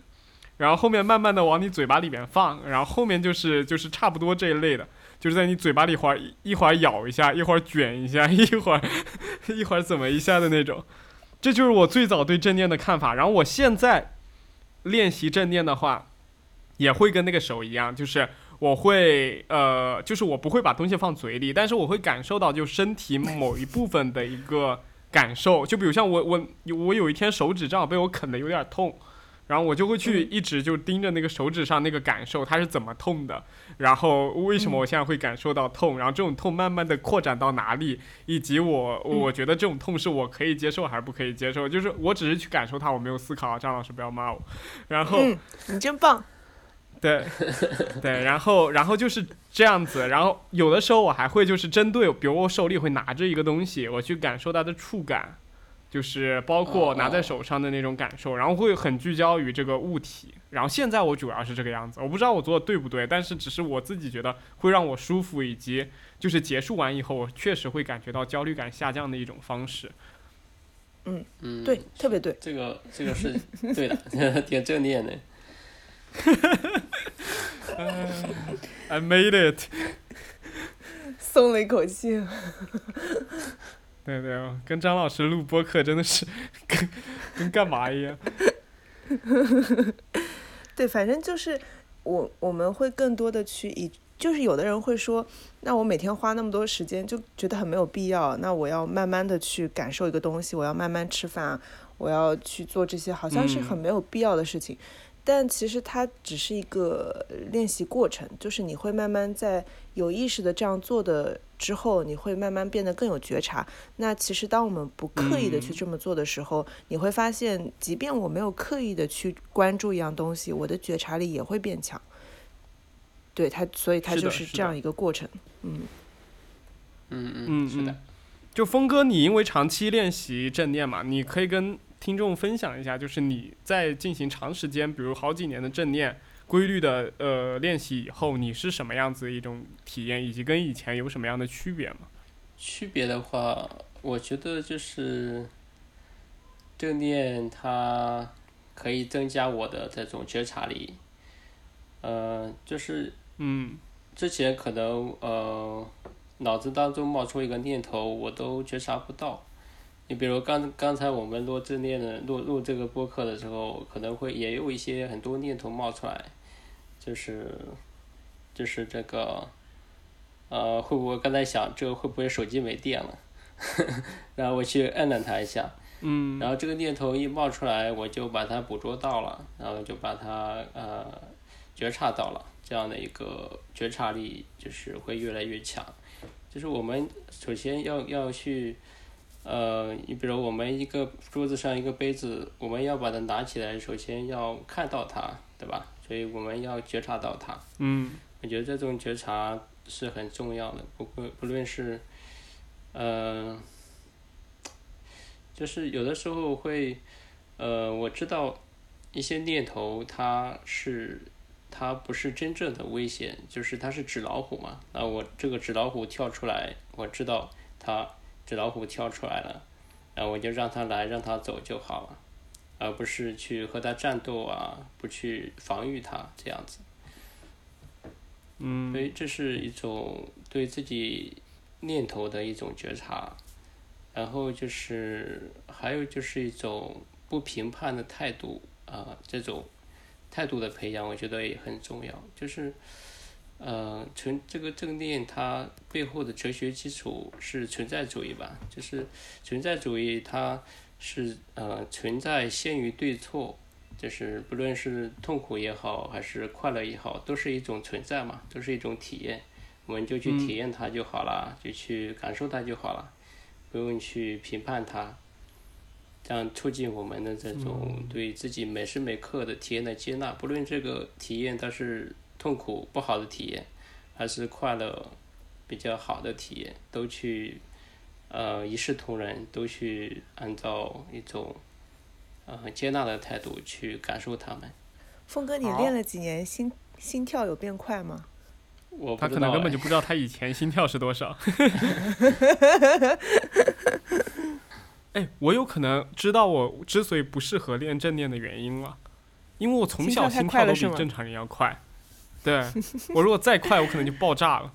然后后面慢慢的往你嘴巴里面放，然后后面就是就是差不多这一类的，就是在你嘴巴里会儿一会儿咬一下，一会儿卷一下，一会儿 <laughs> 一会儿怎么一下的那种，这就是我最早对正念的看法。然后我现在练习正念的话，也会跟那个手一样，就是我会呃，就是我不会把东西放嘴里，但是我会感受到就身体某一部分的一个感受，就比如像我我我有一天手指正好被我啃的有点痛。然后我就会去一直就盯着那个手指上那个感受，它是怎么痛的，然后为什么我现在会感受到痛，然后这种痛慢慢的扩展到哪里，以及我我觉得这种痛是我可以接受还是不可以接受，就是我只是去感受它，我没有思考，张老师不要骂我。然后你真棒。对对，然后然后就是这样子，然后有的时候我还会就是针对，比如我手里会拿着一个东西，我去感受它的触感。就是包括拿在手上的那种感受，然后会很聚焦于这个物体。然后现在我主要是这个样子，我不知道我做的对不对，但是只是我自己觉得会让我舒服，以及就是结束完以后，我确实会感觉到焦虑感下降的一种方式。嗯嗯，对，特别对，这个这个是对的，<laughs> 挺正念的。<laughs> I made it，松了一口气。对对，跟张老师录播课真的是跟跟干嘛一样。<laughs> 对，反正就是我我们会更多的去以，就是有的人会说，那我每天花那么多时间，就觉得很没有必要。那我要慢慢的去感受一个东西，我要慢慢吃饭，我要去做这些，好像是很没有必要的事情。但其实它只是一个练习过程，就是你会慢慢在有意识的这样做的之后，你会慢慢变得更有觉察。那其实当我们不刻意的去这么做的时候，你会发现，即便我没有刻意的去关注一样东西，我的觉察力也会变强。对它，所以它就是这样一个过程。嗯嗯嗯，是的。就峰哥，你因为长期练习正念嘛，你可以跟。听众分享一下，就是你在进行长时间，比如好几年的正念规律的呃练习以后，你是什么样子的一种体验，以及跟以前有什么样的区别吗？区别的话，我觉得就是正念它可以增加我的这种觉察力，呃，就是嗯，之前可能呃脑子当中冒出一个念头，我都觉察不到。你比如刚刚才我们录正念的录录这个播客的时候，可能会也有一些很多念头冒出来，就是就是这个，呃，会不会刚才想这个会不会手机没电了？<laughs> 然后我去按了它一下，嗯，然后这个念头一冒出来，我就把它捕捉到了，然后就把它呃觉察到了，这样的一个觉察力就是会越来越强。就是我们首先要要去。呃，你比如我们一个桌子上一个杯子，我们要把它拿起来，首先要看到它，对吧？所以我们要觉察到它。嗯。我觉得这种觉察是很重要的，不过不论是，呃，就是有的时候会，呃，我知道一些念头它是它不是真正的危险，就是它是纸老虎嘛。那我这个纸老虎跳出来，我知道它。纸老虎跳出来了，然后我就让它来，让它走就好了，而不是去和他战斗啊，不去防御他这样子。嗯，所以这是一种对自己念头的一种觉察，然后就是还有就是一种不评判的态度啊，这种态度的培养，我觉得也很重要。就是，呃，存这个正念它背后的哲学基础是存在主义吧？就是存在主义，它是呃存在先于对错。就是不论是痛苦也好，还是快乐也好，都是一种存在嘛，都是一种体验。我们就去体验它就好了，就去感受它就好了，不用去评判它。这样促进我们的这种对自己每时每刻的体验的接纳，不论这个体验它是痛苦不好的体验，还是快乐比较好的体验，都去呃一视同仁，都去按照一种。呃，接纳的态度去感受他们。峰哥，你练了几年，心心跳有变快吗？我他可能根本就不知道他以前心跳是多少。<laughs> 哎，我有可能知道我之所以不适合练正念的原因了，因为我从小心跳都比正常人要快。对，我如果再快，我可能就爆炸了。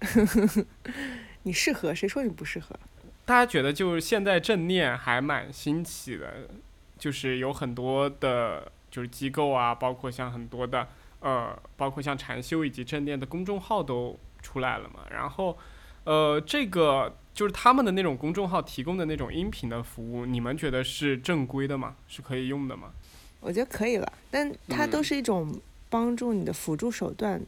<laughs> 你适合？谁说你不适合？大家觉得就是现在正念还蛮新奇的。就是有很多的，就是机构啊，包括像很多的，呃，包括像禅修以及正念的公众号都出来了嘛。然后，呃，这个就是他们的那种公众号提供的那种音频的服务，你们觉得是正规的吗？是可以用的吗？我觉得可以了，但它都是一种帮助你的辅助手段。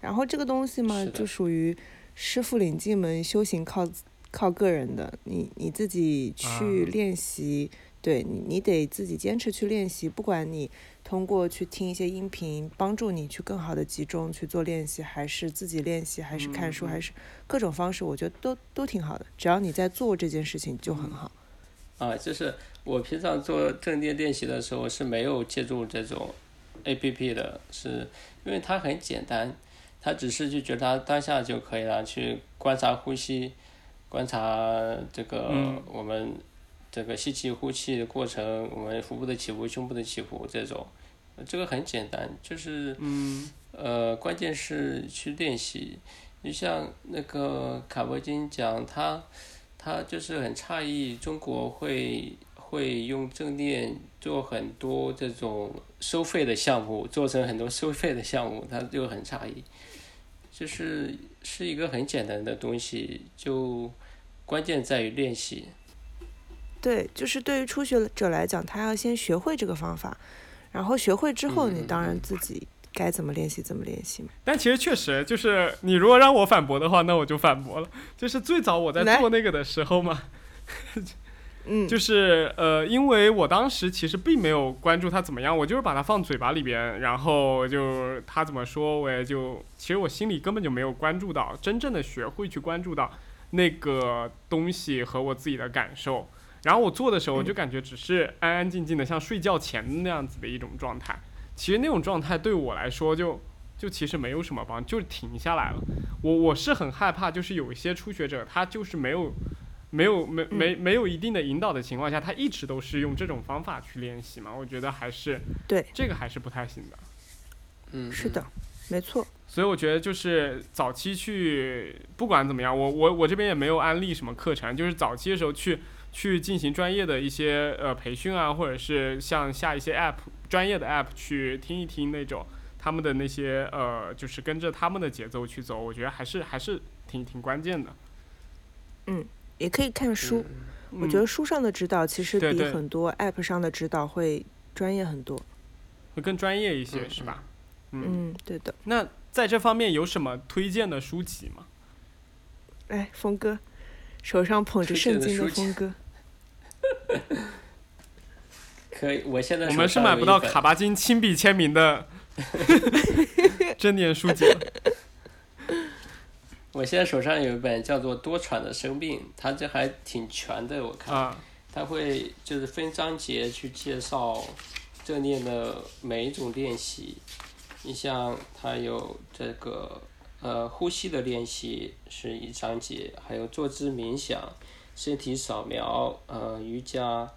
然后这个东西嘛，就属于师傅领进门，修行靠靠个人的，你你自己去练习。对你，你得自己坚持去练习。不管你通过去听一些音频，帮助你去更好的集中去做练习，还是自己练习，还是看书，还是各种方式，我觉得都都挺好的。只要你在做这件事情就很好。啊，就是我平常做正念练习的时候是没有借助这种 A P P 的，是因为它很简单，它只是去觉察当下就可以了，去观察呼吸，观察这个我们。这个吸气、呼气的过程，我们腹部的起伏、胸部的起伏，这种，这个很简单，就是，呃，关键是去练习。你像那个卡波金讲，他，他就是很诧异，中国会会用正念做很多这种收费的项目，做成很多收费的项目，他就很诧异。就是是一个很简单的东西，就关键在于练习。对，就是对于初学者来讲，他要先学会这个方法，然后学会之后，你当然自己该怎么练习怎么练习嘛。但其实确实，就是你如果让我反驳的话，那我就反驳了。就是最早我在做那个的时候嘛，嗯，就是呃，因为我当时其实并没有关注他怎么样，我就是把它放嘴巴里边，然后就他怎么说，我也就其实我心里根本就没有关注到，真正的学会去关注到那个东西和我自己的感受。然后我做的时候，我就感觉只是安安静静的，像睡觉前那样子的一种状态。其实那种状态对我来说，就就其实没有什么帮，就停下来了。我我是很害怕，就是有一些初学者，他就是没有没有没没没有一定的引导的情况下，他一直都是用这种方法去练习嘛。我觉得还是对这个还是不太行的。嗯，是的，没错。所以我觉得就是早期去，不管怎么样，我我我这边也没有安利什么课程，就是早期的时候去。去进行专业的一些呃培训啊，或者是像下一些 app 专业的 app 去听一听那种他们的那些呃，就是跟着他们的节奏去走，我觉得还是还是挺挺关键的。嗯，也可以看书，我觉得书上的指导其实比很多 app 上的指导会专业很多，会更专业一些，是吧？嗯，对的。那在这方面有什么推荐的书籍吗？哎，峰哥。手上捧着圣经的峰哥，<laughs> 可以。我现在我们是买不到卡巴金亲笔签名的 <laughs> 正念书籍。我现在手上有一本叫做《多舛的生病》，它这还挺全的。我看，它会就是分章节去介绍正念的每一种练习。你像它有这个。呃，呼吸的练习是一章节，还有坐姿冥想，身体扫描，呃，瑜伽，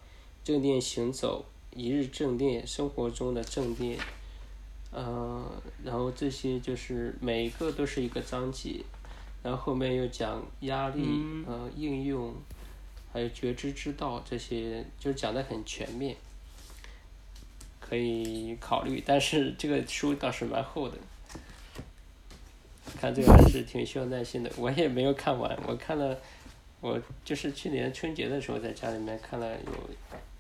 正念行走，一日正念，生活中的正念，呃，然后这些就是每一个都是一个章节，然后后面又讲压力，呃，应用，还有觉知之道这些，就讲的很全面，可以考虑，但是这个书倒是蛮厚的。看这个还是挺需要耐心的，我也没有看完，我看了，我就是去年春节的时候在家里面看了有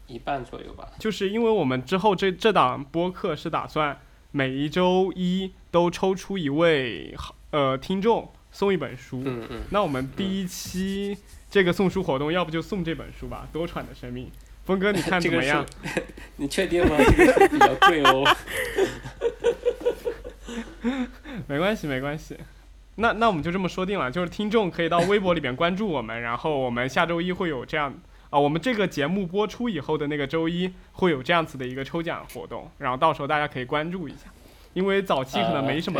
一半左右吧。就是因为我们之后这这档播客是打算每一周一都抽出一位呃听众送一本书，嗯嗯。那我们第一期这个送书活动，要不就送这本书吧，《多舛的生命》。峰哥，你看 <laughs> 怎么样？<laughs> 你确定吗？这个书比较贵哦。<laughs> 没关系，没关系。那那我们就这么说定了，就是听众可以到微博里边关注我们，然后我们下周一会有这样啊，我们这个节目播出以后的那个周一会有这样子的一个抽奖活动，然后到时候大家可以关注一下。因为早期可能没什么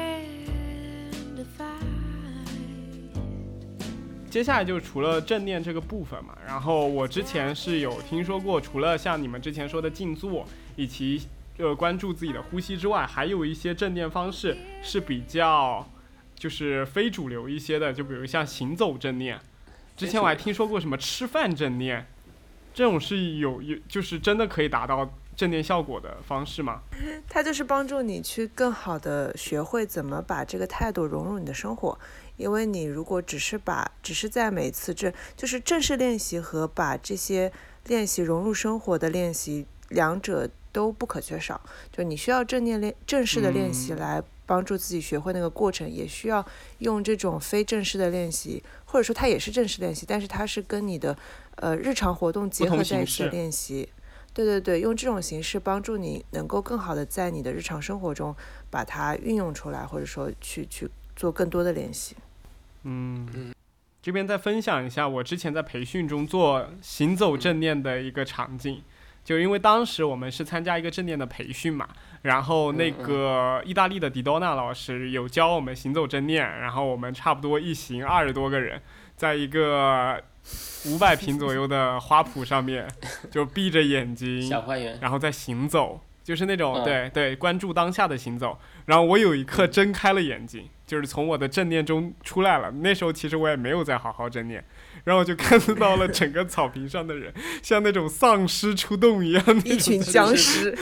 接下来就除了正念这个部分嘛，然后我之前是有听说过，除了像你们之前说的静坐以及呃关注自己的呼吸之外，还有一些正念方式是比较就是非主流一些的，就比如像行走正念。之前我还听说过什么吃饭正念，这种是有有就是真的可以达到。正念效果的方式吗？它就是帮助你去更好的学会怎么把这个态度融入你的生活。因为你如果只是把，只是在每次正，就是正式练习和把这些练习融入生活的练习，两者都不可缺少。就你需要正念练正式的练习来帮助自己学会那个过程，也需要用这种非正式的练习，或者说它也是正式练习，但是它是跟你的呃日常活动结合在一起的练习。对对对，用这种形式帮助你能够更好的在你的日常生活中把它运用出来，或者说去去做更多的练习。嗯，这边再分享一下我之前在培训中做行走正念的一个场景，就因为当时我们是参加一个正念的培训嘛，然后那个意大利的迪多纳老师有教我们行走正念，然后我们差不多一行二十多个人，在一个。五百平左右的花圃上面，就闭着眼睛，小花园，然后在行走，就是那种对对，关注当下的行走。然后我有一刻睁开了眼睛，就是从我的正念中出来了。那时候其实我也没有在好好正念，然后我就看到了整个草坪上的人，<laughs> 像那种丧尸出动一样，一群僵尸。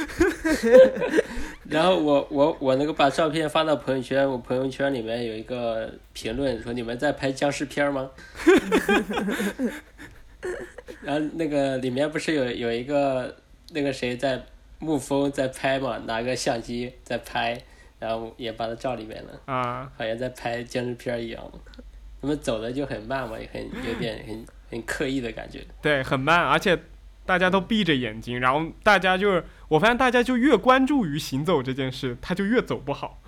然后我我我那个把照片发到朋友圈，我朋友圈里面有一个评论说：“你们在拍僵尸片吗？” <laughs> 然后那个里面不是有有一个那个谁在沐风在拍嘛，拿个相机在拍，然后也把它照里面了啊，好像在拍僵尸片一样。他们走的就很慢嘛，也很有点很很刻意的感觉。对，很慢，而且。大家都闭着眼睛，然后大家就是，我发现大家就越关注于行走这件事，他就越走不好。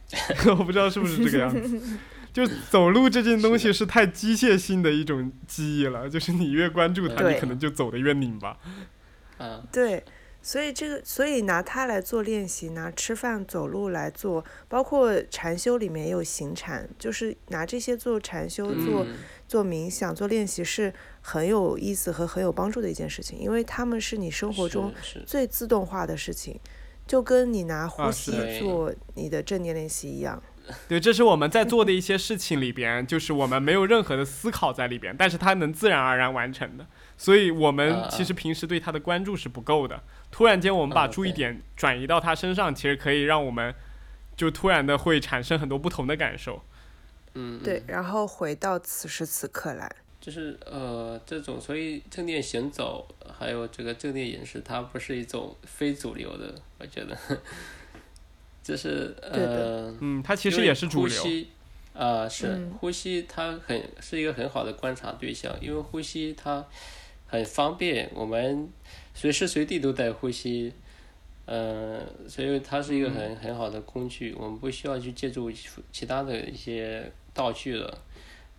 <laughs> 我不知道是不是这个样子，就走路这件东西是太机械性的一种记忆了，就是你越关注它，你可能就走得越拧巴。嗯，对。所以这个，所以拿它来做练习，拿吃饭、走路来做，包括禅修里面也有行禅，就是拿这些做禅修、做做冥想、做练习是很有意思和很有帮助的一件事情，因为他们是你生活中最自动化的事情，就跟你拿呼吸做你的正念练习一样。<laughs> 对，这是我们在做的一些事情里边，就是我们没有任何的思考在里边，但是它能自然而然完成的。所以我们其实平时对他的关注是不够的。突然间，我们把注意点转移到他身上，其实可以让我们就突然的会产生很多不同的感受。嗯，对，然后回到此时此刻来，就是呃，这种所以正念行走，还有这个正念饮食，它不是一种非主流的，我觉得，<laughs> 就是呃，嗯，它其实也是主流。呼吸啊，是呼吸，它很是一个很好的观察对象，因为呼吸它很方便，我们。随时随地都在呼吸，呃，所以它是一个很很好的工具，我们不需要去借助其他的一些道具了。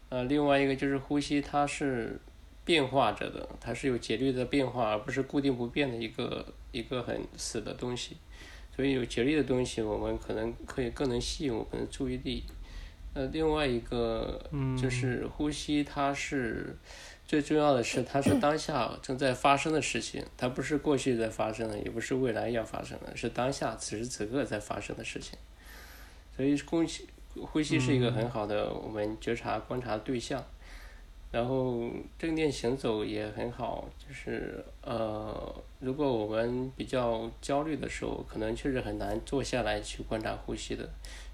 呃，另外一个就是呼吸，它是变化着的，它是有节律的变化，而不是固定不变的一个一个很死的东西。所以有节律的东西，我们可能可以更能吸引我们的注意力。呃，另外一个就是呼吸，它是。最重要的是，<clears throat> 它是当下正在发生的事情，它不是过去在发生的，也不是未来要发生的，是当下此时此刻在发生的事情。所以，呼吸呼吸是一个很好的我们觉察观察对象。然后，正念行走也很好，就是呃，如果我们比较焦虑的时候，可能确实很难坐下来去观察呼吸的。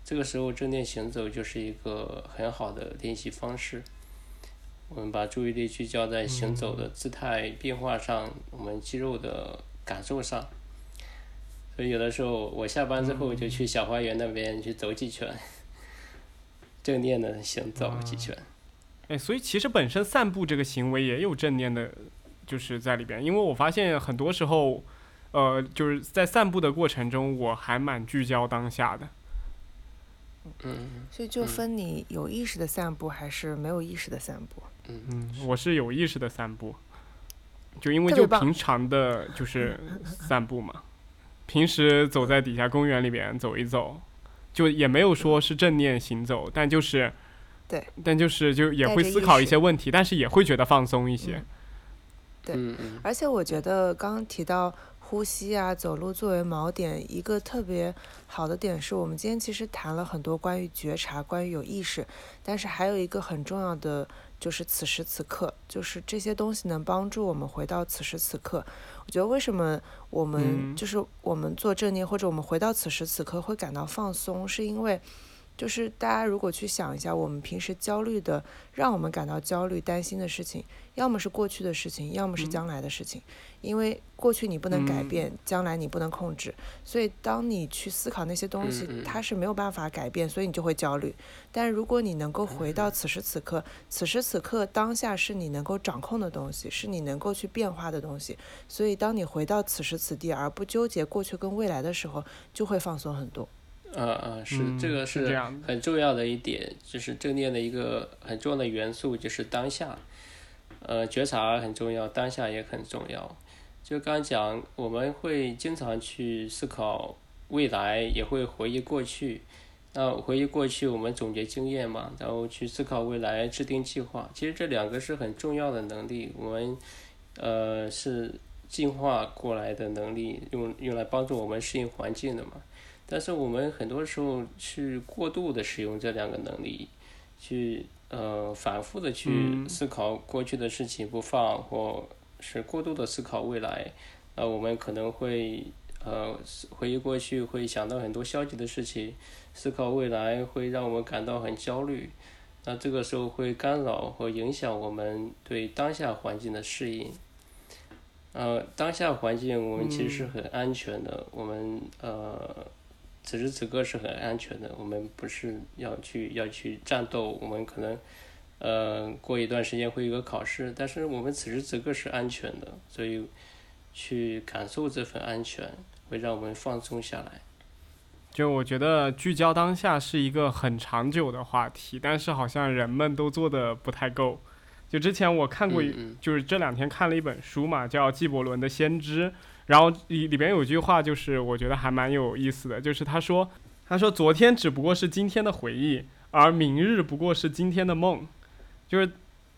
这个时候，正念行走就是一个很好的练习方式。我们把注意力聚焦在行走的姿态变化上，我们肌肉的感受上。所以有的时候我下班之后就去小花园那边去走几圈，<laughs> 正念的行走几圈。哎，所以其实本身散步这个行为也有正念的，就是在里边。因为我发现很多时候，呃，就是在散步的过程中，我还蛮聚焦当下的。嗯。所以就分你有意识的散步还是没有意识的散步。嗯，我是有意识的散步，就因为就平常的，就是散步嘛。平时走在底下公园里边走一走，就也没有说是正念行走，但就是，对，但就是就也会思考一些问题，但是也会觉得放松一些。对，而且我觉得刚刚提到。呼吸啊，走路作为锚点，一个特别好的点是我们今天其实谈了很多关于觉察，关于有意识，但是还有一个很重要的就是此时此刻，就是这些东西能帮助我们回到此时此刻。我觉得为什么我们就是我们做正念或者我们回到此时此刻会感到放松，是因为。就是大家如果去想一下，我们平时焦虑的，让我们感到焦虑、担心的事情，要么是过去的事情，要么是将来的事情。因为过去你不能改变，将来你不能控制，所以当你去思考那些东西，它是没有办法改变，所以你就会焦虑。但如果你能够回到此时此刻，此时此刻当下是你能够掌控的东西，是你能够去变化的东西，所以当你回到此时此地，而不纠结过去跟未来的时候，就会放松很多。呃呃，是这个是很重要的一点，就是正念的一个很重要的元素，就是当下。呃，觉察很重要，当下也很重要。就刚讲，我们会经常去思考未来，也会回忆过去。那回忆过去，我们总结经验嘛，然后去思考未来，制定计划。其实这两个是很重要的能力，我们呃是进化过来的能力，用用来帮助我们适应环境的嘛。但是我们很多时候去过度的使用这两个能力，去呃反复的去思考过去的事情不放，或是过度的思考未来，那我们可能会呃回忆过去会想到很多消极的事情，思考未来会让我们感到很焦虑，那这个时候会干扰和影响我们对当下环境的适应。呃，当下环境我们其实是很安全的，我们呃。此时此刻是很安全的，我们不是要去要去战斗，我们可能，呃，过一段时间会有个考试，但是我们此时此刻是安全的，所以去感受这份安全，会让我们放松下来。就我觉得聚焦当下是一个很长久的话题，但是好像人们都做的不太够。就之前我看过，就是这两天看了一本书嘛，叫纪伯伦的《先知》。然后里里边有句话，就是我觉得还蛮有意思的，就是他说，他说昨天只不过是今天的回忆，而明日不过是今天的梦，就是，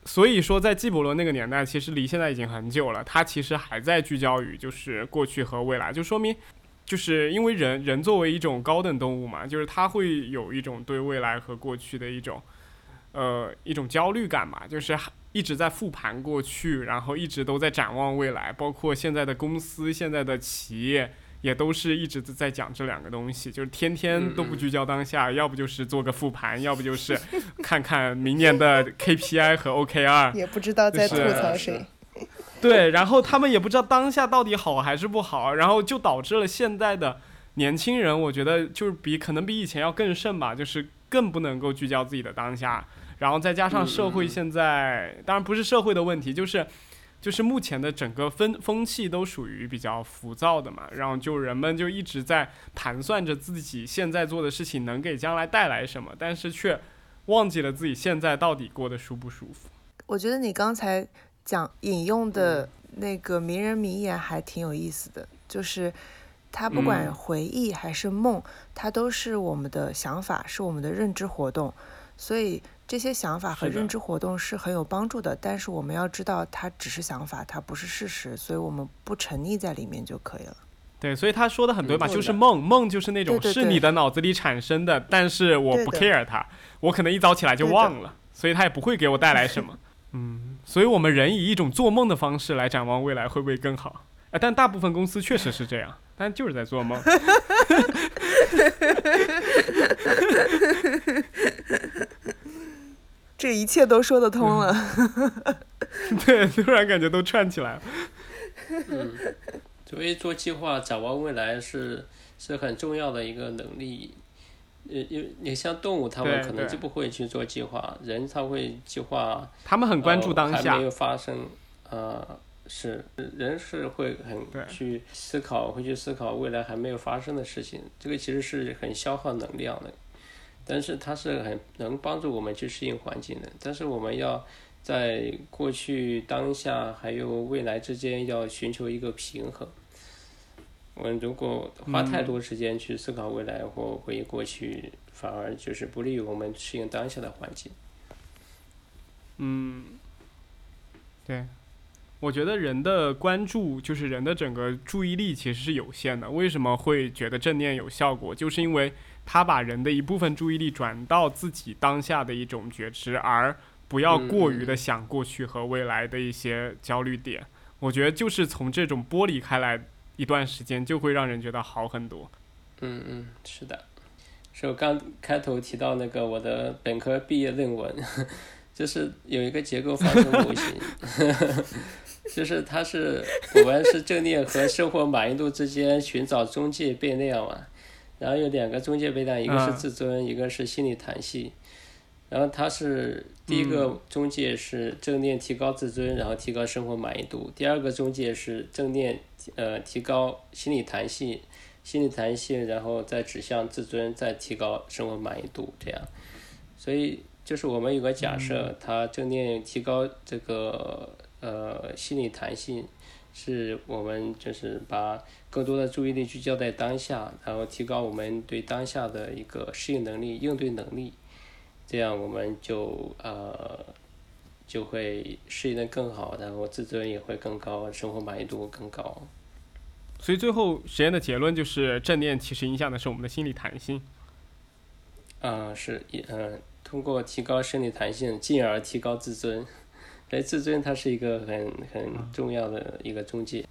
所以说在纪伯伦那个年代，其实离现在已经很久了，他其实还在聚焦于就是过去和未来，就说明，就是因为人人作为一种高等动物嘛，就是他会有一种对未来和过去的一种，呃，一种焦虑感嘛，就是。一直在复盘过去，然后一直都在展望未来，包括现在的公司、现在的企业，也都是一直在讲这两个东西，就是天天都不聚焦当下，要不就是做个复盘，<laughs> 要不就是看看明年的 KPI 和 OKR，<laughs> 也不知道在吐槽谁。对，然后他们也不知道当下到底好还是不好，然后就导致了现在的年轻人，我觉得就是比可能比以前要更甚吧，就是更不能够聚焦自己的当下。然后再加上社会现在，当然不是社会的问题，就是，就是目前的整个风风气都属于比较浮躁的嘛，然后就人们就一直在盘算着自己现在做的事情能给将来带来什么，但是却忘记了自己现在到底过得舒不舒服。我觉得你刚才讲引用的那个名人名言还挺有意思的，就是他不管回忆还是梦，它都是我们的想法，是我们的认知活动，所以。这些想法和认知活动是很有帮助的，但是我们要知道，它只是想法，它不是事实，所以我们不沉溺在里面就可以了。对，所以他说的很对嘛，就是梦，梦就是那种是你的脑子里产生的，但是我不 care 它，我可能一早起来就忘了，所以它也不会给我带来什么。<laughs> 嗯，所以我们人以一种做梦的方式来展望未来，会不会更好？哎，但大部分公司确实是这样，但就是在做梦。<laughs> <laughs> 这一切都说得通了，<laughs> 对，突然感觉都串起来了。嗯，所以做计划、展望未来是是很重要的一个能力。呃，因你像动物，他们可能就不会去做计划，人他会计划。他们很关注当下。还没有发生，呃，是人是会很去思考，会去思考未来还没有发生的事情。这个其实是很消耗能量的。但是它是很能帮助我们去适应环境的，但是我们要在过去、当下还有未来之间要寻求一个平衡。我们如果花太多时间去思考未来或回忆过去，反而就是不利于我们适应当下的环境。嗯，对，我觉得人的关注就是人的整个注意力其实是有限的。为什么会觉得正念有效果？就是因为。他把人的一部分注意力转到自己当下的一种觉知，而不要过于的想过去和未来的一些焦虑点。我觉得就是从这种剥离开来一段时间，就会让人觉得好很多。嗯嗯，是的，是我刚开头提到那个我的本科毕业论文，<laughs> 就是有一个结构方程模型，<laughs> 就是它是我们是正念和生活满意度之间寻找中介变量嘛。然后有两个中介变量，一个是自尊，一个是心理弹性。然后它是第一个中介是正念提高自尊，然后提高生活满意度；第二个中介是正念呃提高心理弹性，心理弹性然后再指向自尊，再提高生活满意度这样。所以就是我们有个假设，它正念提高这个呃心理弹性。是我们就是把更多的注意力聚焦在当下，然后提高我们对当下的一个适应能力、应对能力，这样我们就呃就会适应的更好，然后自尊也会更高，生活满意度更高。所以最后实验的结论就是，正念其实影响的是我们的心理弹性。啊，是，嗯，通过提高生理弹性，进而提高自尊。哎，自尊它是一个很很重要的一个中介。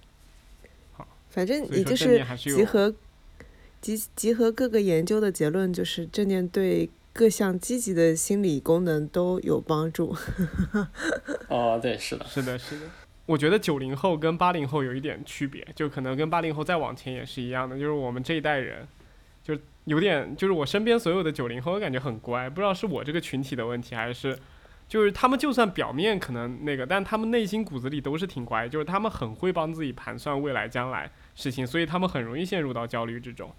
好，反正你就是集合集集合各个研究的结论，就是正念对各项积极的心理功能都有帮助。<laughs> 哦，对，是的，是的，是的。我觉得九零后跟八零后有一点区别，就可能跟八零后再往前也是一样的，就是我们这一代人，就有点，就是我身边所有的九零后，我感觉很乖，不知道是我这个群体的问题还是。就是他们就算表面可能那个，但他们内心骨子里都是挺乖。就是他们很会帮自己盘算未来将来事情，所以他们很容易陷入到焦虑之中。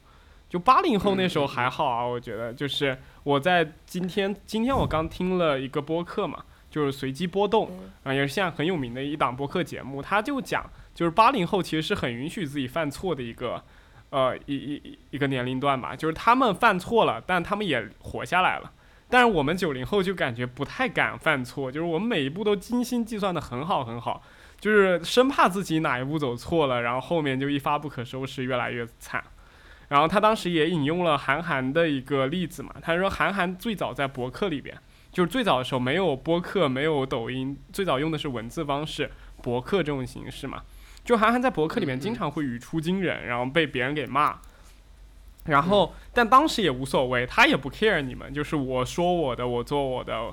就八零后那时候还好啊，我觉得就是我在今天今天我刚听了一个播客嘛，就是随机波动啊，也是现在很有名的一档播客节目，他就讲就是八零后其实是很允许自己犯错的一个呃一一一个年龄段吧，就是他们犯错了，但他们也活下来了。但是我们九零后就感觉不太敢犯错，就是我们每一步都精心计算的很好很好，就是生怕自己哪一步走错了，然后后面就一发不可收拾，越来越惨。然后他当时也引用了韩寒的一个例子嘛，他说韩寒最早在博客里边，就是最早的时候没有播客，没有抖音，最早用的是文字方式，博客这种形式嘛。就韩寒在博客里面经常会语出惊人，然后被别人给骂。然后，但当时也无所谓，他也不 care 你们，就是我说我的，我做我的，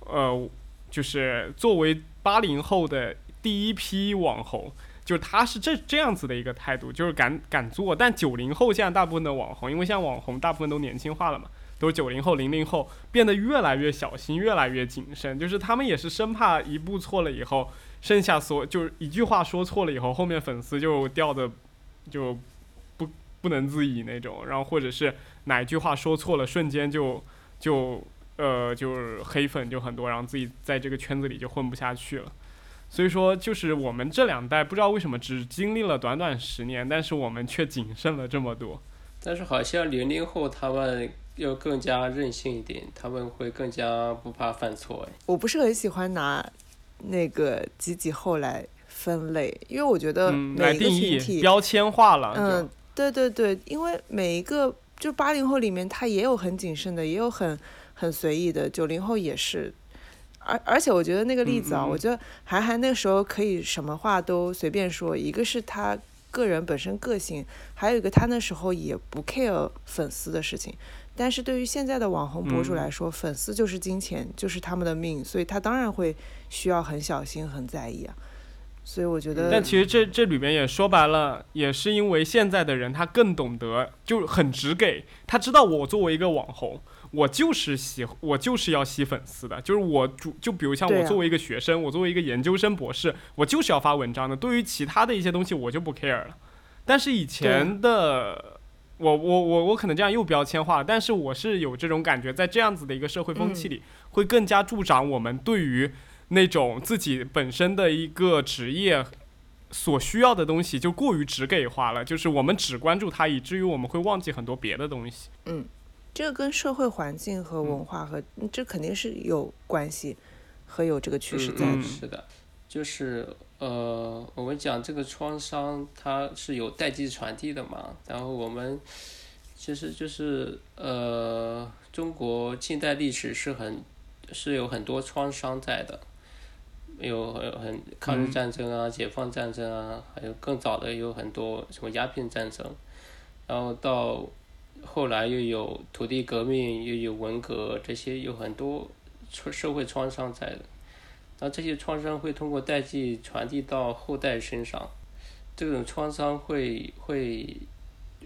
呃，就是作为八零后的第一批网红，就是他是这这样子的一个态度，就是敢敢做。但九零后现在大部分的网红，因为现在网红大部分都年轻化了嘛，都是九零后、零零后，变得越来越小心，越来越谨慎，就是他们也是生怕一步错了以后。剩下所就是一句话说错了以后，后面粉丝就掉的就不不能自已那种，然后或者是哪一句话说错了，瞬间就就呃就是黑粉就很多，然后自己在这个圈子里就混不下去了。所以说，就是我们这两代不知道为什么只经历了短短十年，但是我们却谨慎了这么多。但是好像零零后他们又更加任性一点，他们会更加不怕犯错。我不是很喜欢拿那个几几后来分类，因为我觉得每一个群体标签化了。嗯，对对对，因为每一个就八零后里面，他也有很谨慎的，也有很很随意的，九零后也是。而而且我觉得那个例子啊，我觉得韩寒那个时候可以什么话都随便说，一个是他。个人本身个性，还有一个他那时候也不 care 粉丝的事情，但是对于现在的网红博主来说，粉丝就是金钱，就是他们的命，所以他当然会需要很小心、很在意啊。所以我觉得，但其实这这里边也说白了，也是因为现在的人他更懂得，就很直给，他知道我作为一个网红。我就是喜，我就是要吸粉丝的，就是我主，就比如像我作为一个学生，我作为一个研究生博士，我就是要发文章的。对于其他的一些东西，我就不 care 了。但是以前的我，我，我，我可能这样又标签化，但是我是有这种感觉，在这样子的一个社会风气里，会更加助长我们对于那种自己本身的一个职业所需要的东西，就过于直给化了。就是我们只关注它，以至于我们会忘记很多别的东西。嗯。这个跟社会环境和文化和这肯定是有关系，和有这个趋势在。嗯，是的，就是呃，我们讲这个创伤，它是有代际传递的嘛。然后我们其实就是呃，中国近代历史是很是有很多创伤在的，有很很抗日战争啊、解放战争啊，还有更早的有很多什么鸦片战争，然后到。后来又有土地革命，又有文革，这些有很多社会创伤在的。那这些创伤会通过代际传递到后代身上，这种创伤会会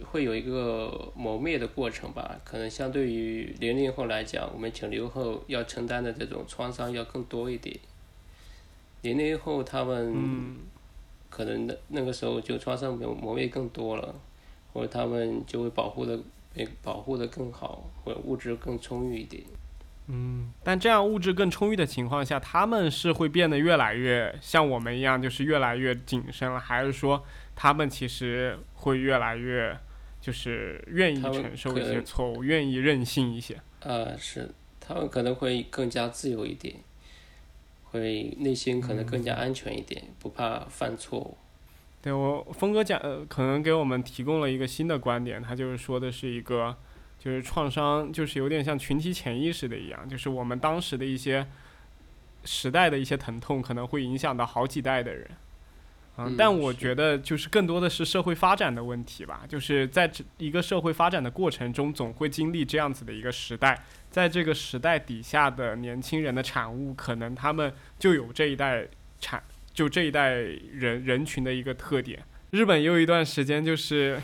会有一个磨灭的过程吧？可能相对于零零后来讲，我们九零后要承担的这种创伤要更多一点。零零后他们可能那那个时候就创伤磨磨灭更多了，或者他们就会保护的。被保护的更好，或者物质更充裕一点。嗯，但这样物质更充裕的情况下，他们是会变得越来越像我们一样，就是越来越谨慎了，还是说他们其实会越来越就是愿意承受一些错误，愿意任性一些？呃，是，他们可能会更加自由一点，会内心可能更加安全一点，不怕犯错误。对我峰哥讲，呃，可能给我们提供了一个新的观点，他就是说的是一个，就是创伤，就是有点像群体潜意识的一样，就是我们当时的一些时代的一些疼痛，可能会影响到好几代的人，嗯，但我觉得就是更多的是社会发展的问题吧，就是在这一个社会发展的过程中，总会经历这样子的一个时代，在这个时代底下的年轻人的产物，可能他们就有这一代产。就这一代人人群的一个特点，日本也有一段时间就是，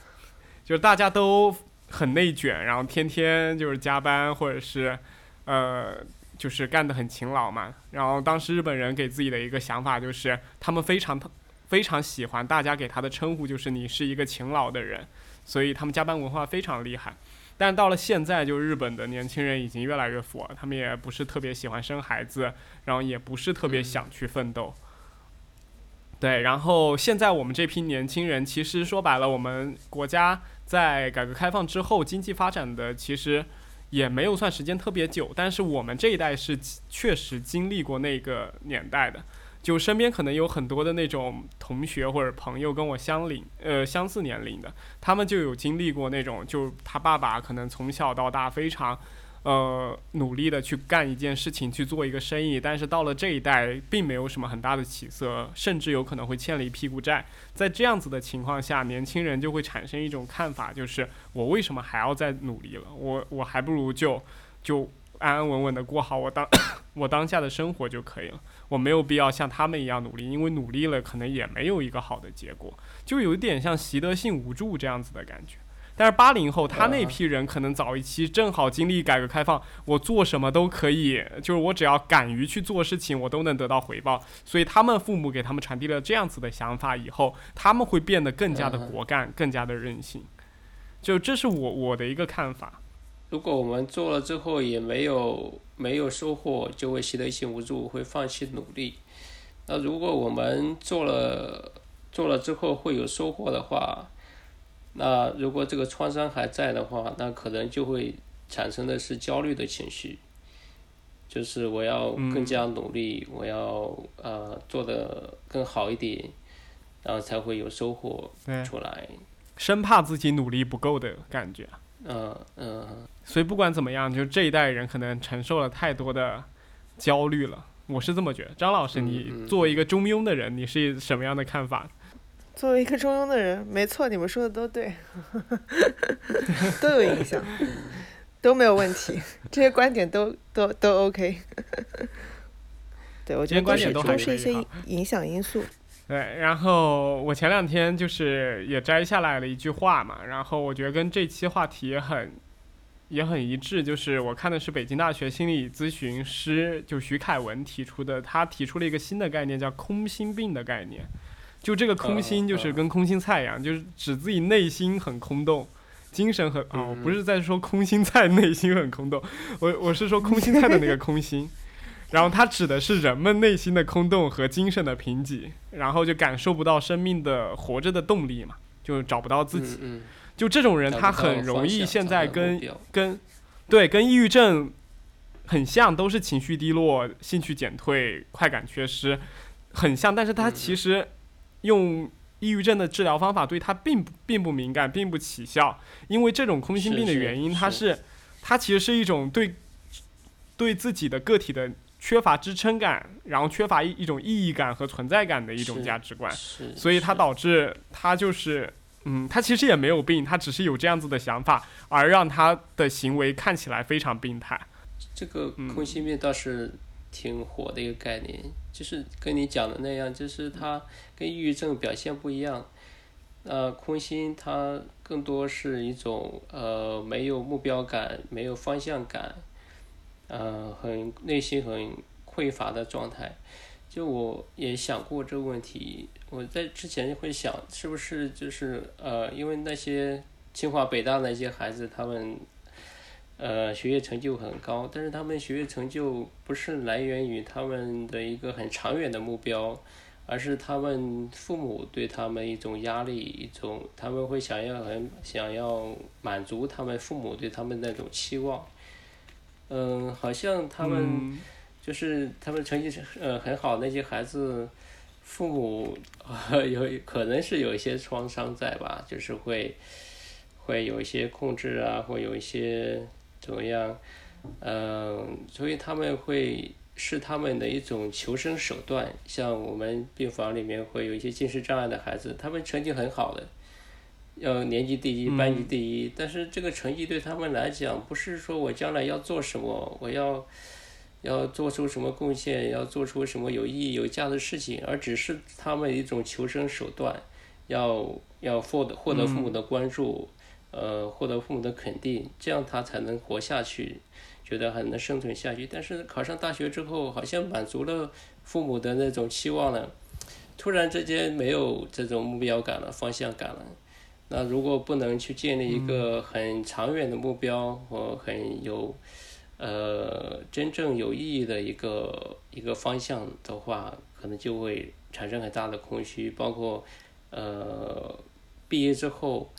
<laughs> 就是大家都很内卷，然后天天就是加班，或者是，呃，就是干得很勤劳嘛。然后当时日本人给自己的一个想法就是，他们非常非常喜欢大家给他的称呼就是你是一个勤劳的人，所以他们加班文化非常厉害。但到了现在，就日本的年轻人已经越来越富了，他们也不是特别喜欢生孩子，然后也不是特别想去奋斗。对，然后现在我们这批年轻人，其实说白了，我们国家在改革开放之后，经济发展的其实也没有算时间特别久，但是我们这一代是确实经历过那个年代的，就身边可能有很多的那种同学或者朋友跟我相邻，呃，相似年龄的，他们就有经历过那种，就他爸爸可能从小到大非常。呃，努力的去干一件事情，去做一个生意，但是到了这一代，并没有什么很大的起色，甚至有可能会欠了一屁股债。在这样子的情况下，年轻人就会产生一种看法，就是我为什么还要再努力了？我我还不如就就安安稳稳的过好我当我当下的生活就可以了。我没有必要像他们一样努力，因为努力了可能也没有一个好的结果，就有一点像习得性无助这样子的感觉。但是八零后他那批人可能早一期正好经历改革开放，我做什么都可以，就是我只要敢于去做事情，我都能得到回报。所以他们父母给他们传递了这样子的想法以后，他们会变得更加的果敢，更加的任性。就这是我我的一个看法。如果我们做了之后也没有没有收获，就会习得性无助，会放弃努力。那如果我们做了做了之后会有收获的话，那如果这个创伤还在的话，那可能就会产生的是焦虑的情绪，就是我要更加努力，我要呃做的更好一点，然后才会有收获出来。生怕自己努力不够的感觉。嗯嗯。所以不管怎么样，就这一代人可能承受了太多的焦虑了。我是这么觉得，张老师，你作为一个中庸的人，你是什么样的看法？作为一个中庸的人，没错，你们说的都对，<laughs> <laughs> 都有影响，都没有问题，<laughs> 这些观点都都都 OK。对，我觉得观点都是一些影响因素。对，然后我前两天就是也摘下来了一句话嘛，然后我觉得跟这期话题也很。也很一致，就是我看的是北京大学心理咨询师就徐凯文提出的，他提出了一个新的概念，叫空心病的概念。就这个空心，就是跟空心菜一样，就是指自己内心很空洞，精神很哦，不是在说空心菜内心很空洞，我我是说空心菜的那个空心。然后它指的是人们内心的空洞和精神的贫瘠，然后就感受不到生命的活着的动力嘛，就找不到自己。就这种人，他很容易现在跟跟，对，跟抑郁症很像，都是情绪低落、兴趣减退、快感缺失，很像。但是他其实用抑郁症的治疗方法对他并不并不敏感，并不起效。因为这种空心病的原因，它是它其实是一种对对自己的个体的缺乏支撑感，然后缺乏一一种意义感和存在感的一种价值观，所以它导致他就是。嗯，他其实也没有病，他只是有这样子的想法，而让他的行为看起来非常病态。这个空心病倒是挺火的一个概念，就是跟你讲的那样，就是它跟抑郁症表现不一样。呃，空心它更多是一种呃没有目标感、没有方向感，呃，很内心很匮乏的状态。就我也想过这个问题，我在之前会想，是不是就是呃，因为那些清华北大那些孩子，他们呃学业成就很高，但是他们学业成就不是来源于他们的一个很长远的目标，而是他们父母对他们一种压力，一种他们会想要很想要满足他们父母对他们那种期望，嗯，好像他们。就是他们成绩呃很好那些孩子，父母 <laughs> 有可能是有一些创伤在吧，就是会会有一些控制啊，会有一些怎么样，嗯，所以他们会是他们的一种求生手段。像我们病房里面会有一些近视障碍的孩子，他们成绩很好的，要年级第一、班级第一，但是这个成绩对他们来讲，不是说我将来要做什么，我要。要做出什么贡献，要做出什么有意义、有价值的事情，而只是他们一种求生手段，要要获得获得父母的关注，呃，获得父母的肯定，这样他才能活下去，觉得还能生存下去。但是考上大学之后，好像满足了父母的那种期望了，突然之间没有这种目标感了、方向感了。那如果不能去建立一个很长远的目标和很有。呃，真正有意义的一个一个方向的话，可能就会产生很大的空虚。包括呃，毕业之后，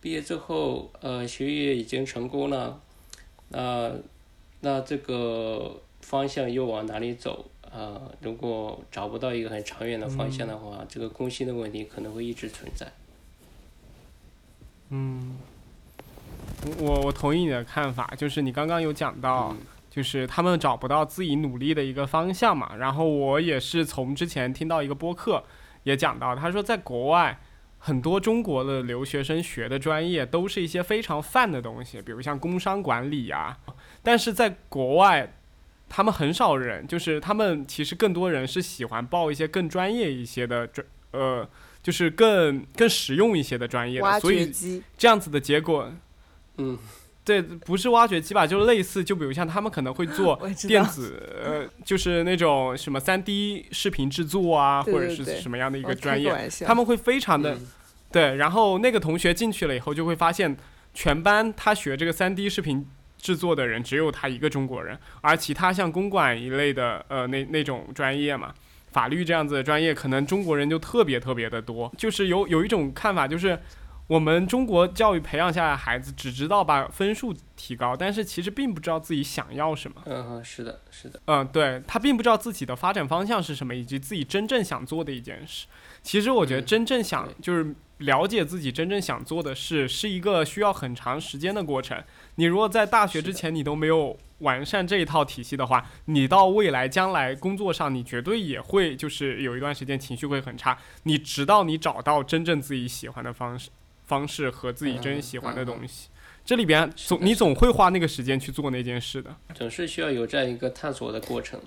毕业之后，呃，学业已经成功了，那那这个方向又往哪里走啊？如果找不到一个很长远的方向的话，这个空心的问题可能会一直存在。嗯。我我同意你的看法，就是你刚刚有讲到，就是他们找不到自己努力的一个方向嘛。然后我也是从之前听到一个播客，也讲到，他说在国外，很多中国的留学生学的专业都是一些非常泛的东西，比如像工商管理呀。但是在国外，他们很少人，就是他们其实更多人是喜欢报一些更专业一些的专。呃，就是更更实用一些的专业，所以这样子的结果，嗯。对，不是挖掘机吧，就是类似，就比如像他们可能会做 <laughs> 电子，呃，<laughs> 就是那种什么三 D 视频制作啊，或者是什么样的一个专业，他们会非常的，对。然后那个同学进去了以后，就会发现全班他学这个三 D 视频制作的人只有他一个中国人，而其他像公管一类的，呃，那那种专业嘛，法律这样子的专业，可能中国人就特别特别的多。就是有有一种看法就是。我们中国教育培养下来的孩子只知道把分数提高，但是其实并不知道自己想要什么。嗯，是的，是的。嗯，对他并不知道自己的发展方向是什么，以及自己真正想做的一件事。其实我觉得真正想就是了解自己真正想做的事，是一个需要很长时间的过程。你如果在大学之前你都没有完善这一套体系的话，你到未来将来工作上，你绝对也会就是有一段时间情绪会很差。你直到你找到真正自己喜欢的方式。方式和自己真喜欢的东西，这里边总你总会花那个时间去做那件事的，总是需要有这样一个探索的过程。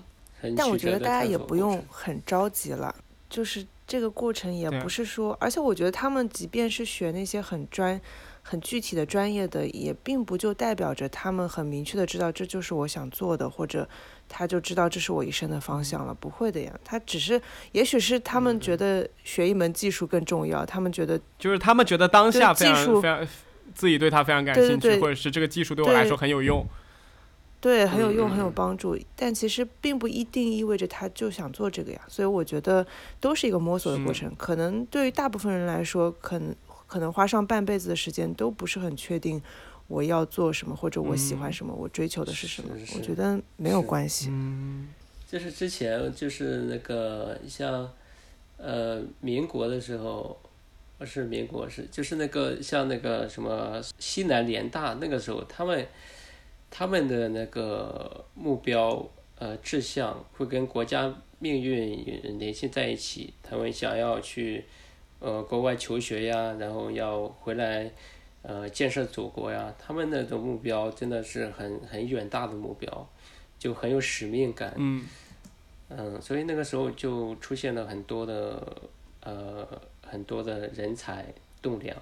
但我觉得大家也不用很着急了，就是这个过程也不是说，而且我觉得他们即便是学那些很专。很具体的专业的，也并不就代表着他们很明确的知道这就是我想做的，或者他就知道这是我一生的方向了。不会的呀，他只是，也许是他们觉得学一门技术更重要，他们觉得就是他们觉得当下非常非常自己对他非常感兴趣，或者是这个技术对我来说很有用，对，很有用，很有帮助。但其实并不一定意味着他就想做这个呀。所以我觉得都是一个摸索的过程。可能对于大部分人来说，可能。可能花上半辈子的时间都不是很确定我要做什么或者我喜欢什么我追求的是什么，我觉得没有关系。嗯，就是之前就是那个像呃民国的时候，不是民国是就是那个像那个什么西南联大那个时候，他们他们的那个目标呃志向会跟国家命运联系在一起，他们想要去。呃，国外求学呀，然后要回来，呃，建设祖国呀，他们那种目标真的是很很远大的目标，就很有使命感。嗯。嗯，所以那个时候就出现了很多的呃很多的人才栋梁，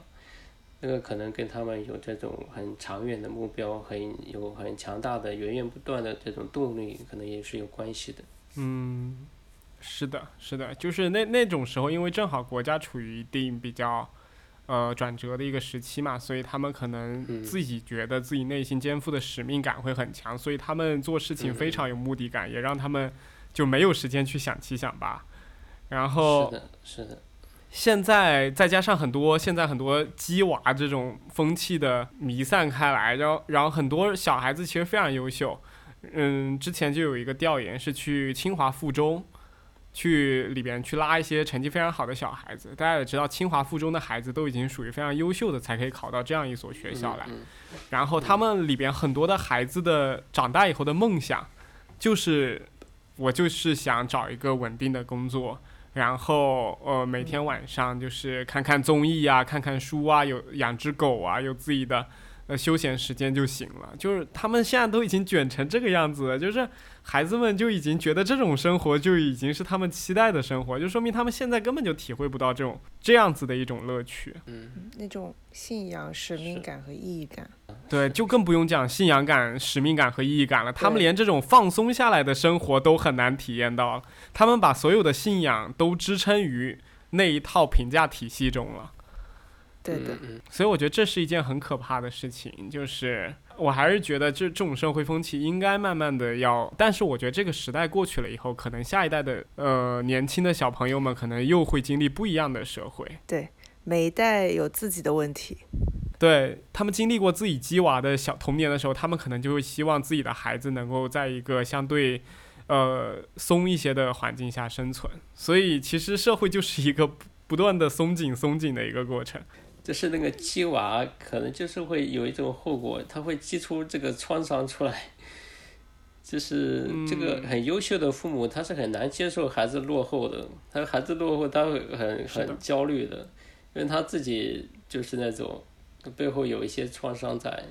那个可能跟他们有这种很长远的目标，很有很强大的源源不断的这种动力，可能也是有关系的。嗯。是的，是的，就是那那种时候，因为正好国家处于一定比较，呃转折的一个时期嘛，所以他们可能自己觉得自己内心肩负的使命感会很强，所以他们做事情非常有目的感，也让他们就没有时间去想七想八。然后是的，是的。现在再加上很多现在很多鸡娃这种风气的弥散开来，然后然后很多小孩子其实非常优秀。嗯，之前就有一个调研是去清华附中。去里边去拉一些成绩非常好的小孩子，大家也知道，清华附中的孩子都已经属于非常优秀的，才可以考到这样一所学校来。然后他们里边很多的孩子的长大以后的梦想，就是我就是想找一个稳定的工作，然后呃每天晚上就是看看综艺啊，看看书啊，有养只狗啊，有自己的。呃，休闲时间就行了。就是他们现在都已经卷成这个样子了，就是孩子们就已经觉得这种生活就已经是他们期待的生活，就说明他们现在根本就体会不到这种这样子的一种乐趣。嗯，那种信仰、使命感和意义感。对，就更不用讲信仰感、使命感和意义感了。他们连这种放松下来的生活都很难体验到，他们把所有的信仰都支撑于那一套评价体系中了。对的，所以我觉得这是一件很可怕的事情，就是我还是觉得这这种社会风气应该慢慢的要，但是我觉得这个时代过去了以后，可能下一代的呃年轻的小朋友们可能又会经历不一样的社会。对，每一代有自己的问题，对他们经历过自己鸡娃的小童年的时候，他们可能就会希望自己的孩子能够在一个相对呃松一些的环境下生存，所以其实社会就是一个不断的松紧松紧的一个过程。就是那个鸡娃，可能就是会有一种后果，他会激出这个创伤出来。就是这个很优秀的父母，他是很难接受孩子落后的。他孩子落后，他会很很焦虑的，因为他自己就是那种背后有一些创伤在。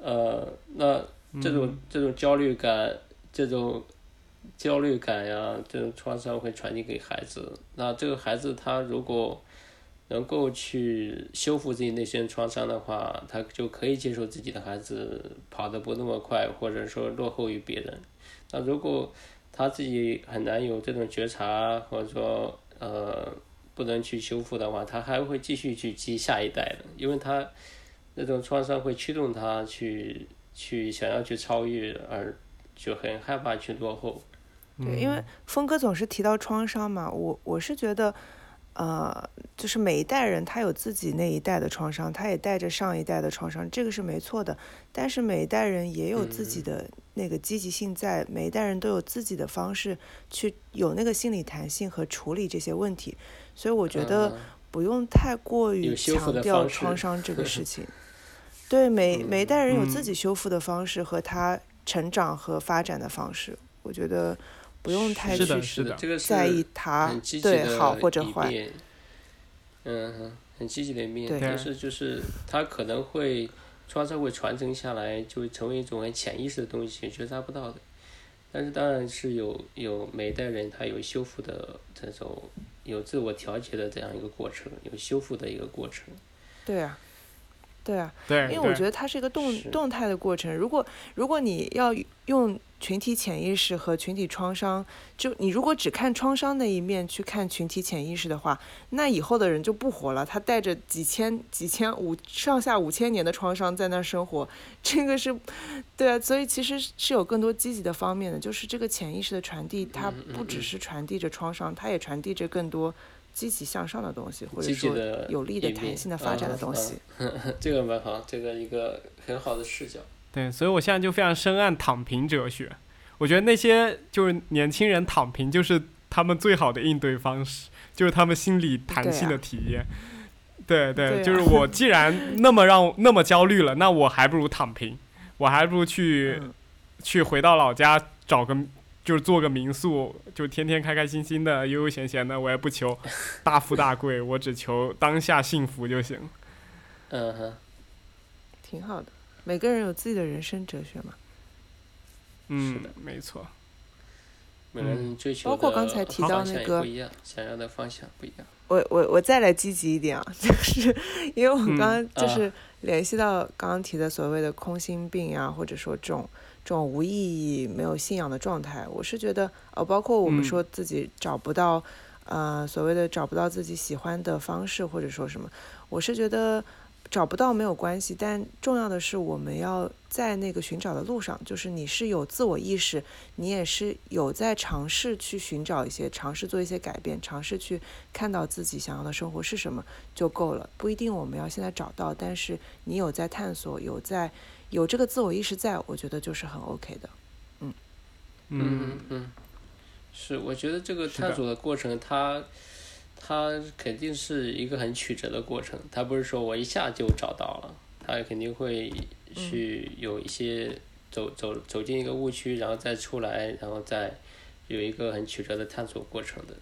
呃，那这种这种焦虑感，这种焦虑感呀，这种创伤会传递给孩子。那这个孩子他如果能够去修复自己内心创伤的话，他就可以接受自己的孩子跑得不那么快，或者说落后于别人。那如果他自己很难有这种觉察，或者说呃不能去修复的话，他还会继续去激下一代的，因为他那种创伤会驱动他去去想要去超越，而就很害怕去落后。对，因为峰哥总是提到创伤嘛，我我是觉得。呃，就是每一代人他有自己那一代的创伤，他也带着上一代的创伤，这个是没错的。但是每一代人也有自己的那个积极性在，每一代人都有自己的方式去有那个心理弹性和处理这些问题。所以我觉得不用太过于强调创伤这个事 <laughs> 情。对，每每一代人有自己修复的方式和他成长和发展的方式，我觉得。不用太去在意它对好或者坏，嗯，很积极的一面，但是就是它可能会创伤会传承下来，就会成为一种很潜意识的东西，觉察不到的。但是当然是有有每一代人他有修复的这种有自我调节的这样一个过程，有修复的一个过程。对啊。对啊，对，因为我觉得它是一个动动态的过程。如果如果你要用群体潜意识和群体创伤，就你如果只看创伤那一面去看群体潜意识的话，那以后的人就不活了。他带着几千几千五上下五千年的创伤在那儿生活，这个是，对啊。所以其实是有更多积极的方面的，就是这个潜意识的传递，它不只是传递着创伤，它也传递着更多。积极向上的东西，或者说有利的弹性的发展的东西，<laughs> 这个蛮好，这个一个很好的视角。对，所以我现在就非常深谙躺平哲学。我觉得那些就是年轻人躺平，就是他们最好的应对方式，就是他们心理弹性的体验。对对，就是我既然 <laughs> 那么让那么焦虑了，那我还不如躺平，我还不如去去回到老家找个。就是做个民宿，就天天开开心心的、悠悠闲闲的。我也不求大富大贵，我只求当下幸福就行。<laughs> 嗯哼，挺好的。每个人有自己的人生哲学嘛。嗯，没错。每个人追求包括刚才提到那个不一样，想要的方向不一样。我我我再来积极一点啊，<laughs> 就是因为我刚刚就是联系到刚刚提的所谓的空心病啊，或者说这种。这种无意义、没有信仰的状态，我是觉得，呃，包括我们说自己找不到，呃，所谓的找不到自己喜欢的方式，或者说什么，我是觉得找不到没有关系，但重要的是我们要在那个寻找的路上，就是你是有自我意识，你也是有在尝试去寻找一些，尝试做一些改变，尝试去看到自己想要的生活是什么就够了，不一定我们要现在找到，但是你有在探索，有在。有这个自我意识在，我觉得就是很 OK 的，嗯，嗯。嗯，是，我觉得这个探索的过程，它它肯定是一个很曲折的过程，它不是说我一下就找到了，它肯定会去有一些走走走进一个误区，然后再出来，然后再有一个很曲折的探索过程的。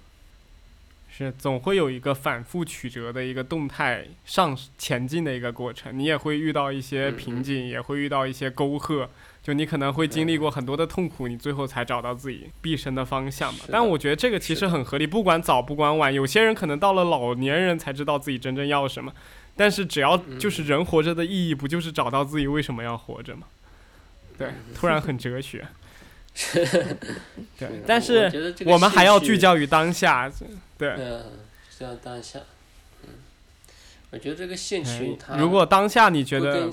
是，总会有一个反复曲折的一个动态上前进的一个过程，你也会遇到一些瓶颈，也会遇到一些沟壑，就你可能会经历过很多的痛苦，你最后才找到自己毕生的方向嘛。但我觉得这个其实很合理，不管早不管晚，有些人可能到了老年人才知道自己真正要什么，但是只要就是人活着的意义，不就是找到自己为什么要活着吗？对，突然很哲学。<laughs> 对，但是我们还要聚焦于当下。对，嗯，聚焦当下。嗯，我觉得这个兴趣，它如果当下你觉得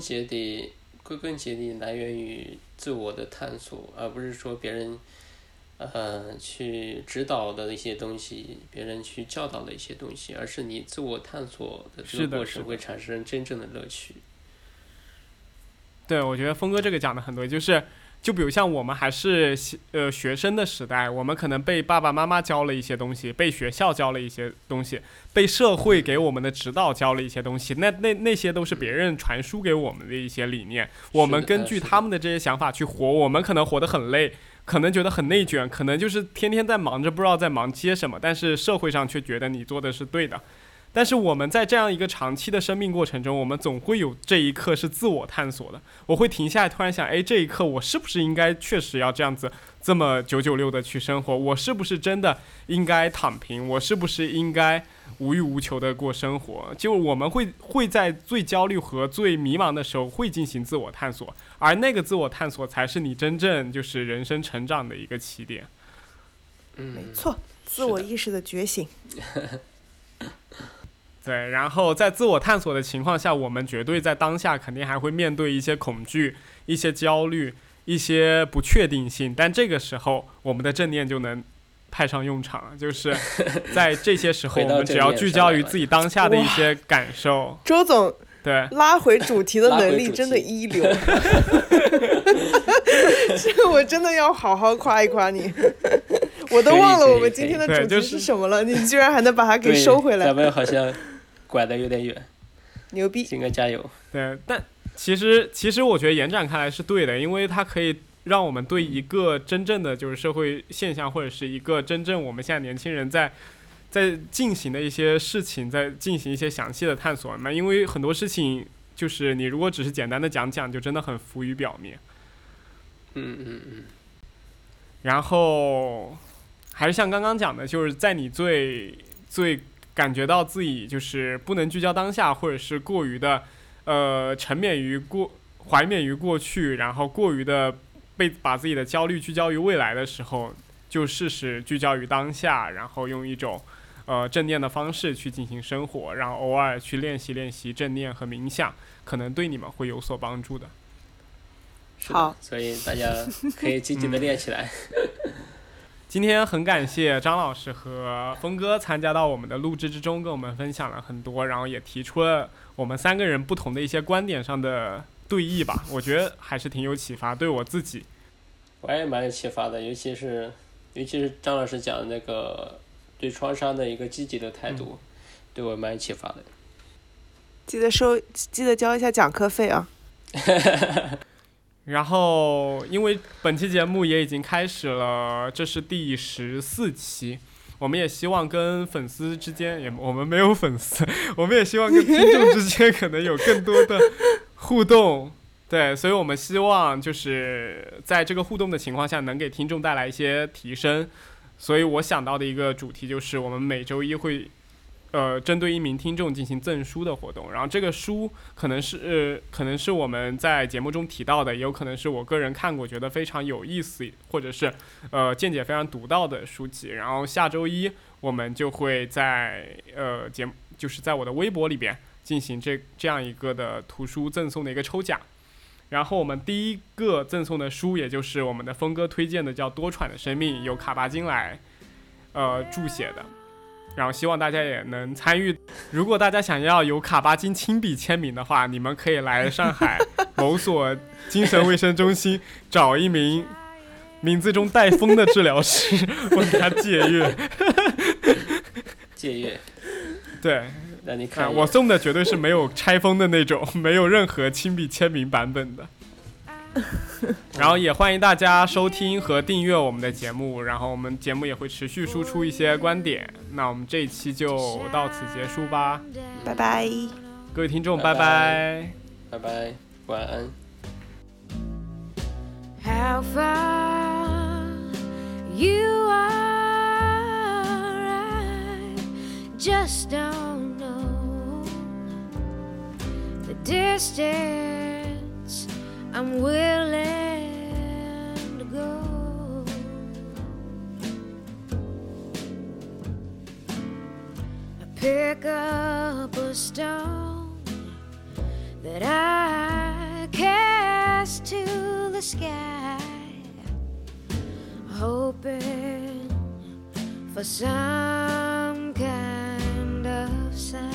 归根结底，来源于自我的探索，而不是说别人呃去指导的一些东西，别人去教导的一些东西，而是你自我探索的这个过程会产生真正的乐趣。对，我觉得峰哥这个讲的很多，就是。就比如像我们还是呃学生的时代，我们可能被爸爸妈妈教了一些东西，被学校教了一些东西，被社会给我们的指导教了一些东西。那那那些都是别人传输给我们的一些理念，我们根据他们的这些想法去活。我们可能活得很累，可能觉得很内卷，可能就是天天在忙着不知道在忙些什么，但是社会上却觉得你做的是对的。但是我们在这样一个长期的生命过程中，我们总会有这一刻是自我探索的。我会停下来，突然想，哎，这一刻我是不是应该确实要这样子这么九九六的去生活？我是不是真的应该躺平？我是不是应该无欲无求的过生活？就我们会会在最焦虑和最迷茫的时候会进行自我探索，而那个自我探索才是你真正就是人生成长的一个起点。嗯，没错，自我意识的觉醒。<laughs> 对，然后在自我探索的情况下，我们绝对在当下肯定还会面对一些恐惧、一些焦虑、一些不确定性。但这个时候，我们的正念就能派上用场了，就是 <laughs> 在这些时候，我们只要聚焦于自己当下的一些感受。周总，对，拉回主题的能力真的一流。这 <laughs> 我真的要好好夸一夸你。我都忘了我们今天的主题是什么了，你居然还能把它给收回来。咱们好像。拐的有点远，牛逼！金哥加油。对，但其实其实我觉得延展开来是对的，因为它可以让我们对一个真正的就是社会现象，或者是一个真正我们现在年轻人在在进行的一些事情，在进行一些详细的探索嘛。因为很多事情就是你如果只是简单的讲讲，就真的很浮于表面。嗯嗯嗯。然后还是像刚刚讲的，就是在你最最。感觉到自己就是不能聚焦当下，或者是过于的，呃，沉湎于过怀缅于过去，然后过于的被把自己的焦虑聚焦于未来的时候，就试试聚焦于当下，然后用一种呃正念的方式去进行生活，然后偶尔去练习练习正念和冥想，可能对你们会有所帮助的。好，所以大家可以积极的练起来。<laughs> <laughs> 今天很感谢张老师和峰哥参加到我们的录制之中，跟我们分享了很多，然后也提出了我们三个人不同的一些观点上的对弈吧。我觉得还是挺有启发，对我自己，我也蛮有启发的。尤其是，尤其是张老师讲的那个对创伤的一个积极的态度，对我蛮有启发的。记得收，记得交一下讲课费啊。<laughs> 然后，因为本期节目也已经开始了，这是第十四期，我们也希望跟粉丝之间，也我们没有粉丝，<laughs> 我们也希望跟听众之间可能有更多的互动，对，所以我们希望就是在这个互动的情况下，能给听众带来一些提升，所以我想到的一个主题就是，我们每周一会。呃，针对一名听众进行赠书的活动，然后这个书可能是呃，可能是我们在节目中提到的，也有可能是我个人看过觉得非常有意思，或者是呃见解非常独到的书籍。然后下周一我们就会在呃节目，就是在我的微博里边进行这这样一个的图书赠送的一个抽奖。然后我们第一个赠送的书，也就是我们的峰哥推荐的，叫《多舛的生命》，由卡巴金来呃注写的。然后希望大家也能参与。如果大家想要有卡巴金亲笔签名的话，你们可以来上海 <laughs> 某所精神卫生中心找一名名字中带“风”的治疗师，问他借阅。借阅。对。那你看，我送的绝对是没有拆封的那种，没有任何亲笔签名版本的。<laughs> 然后也欢迎大家收听和订阅我们的节目，然后我们节目也会持续输出一些观点。那我们这一期就到此结束吧，拜拜，各位听众，拜拜，拜拜，晚安。I'm willing to go. I pick up a stone that I cast to the sky, hoping for some kind of sign.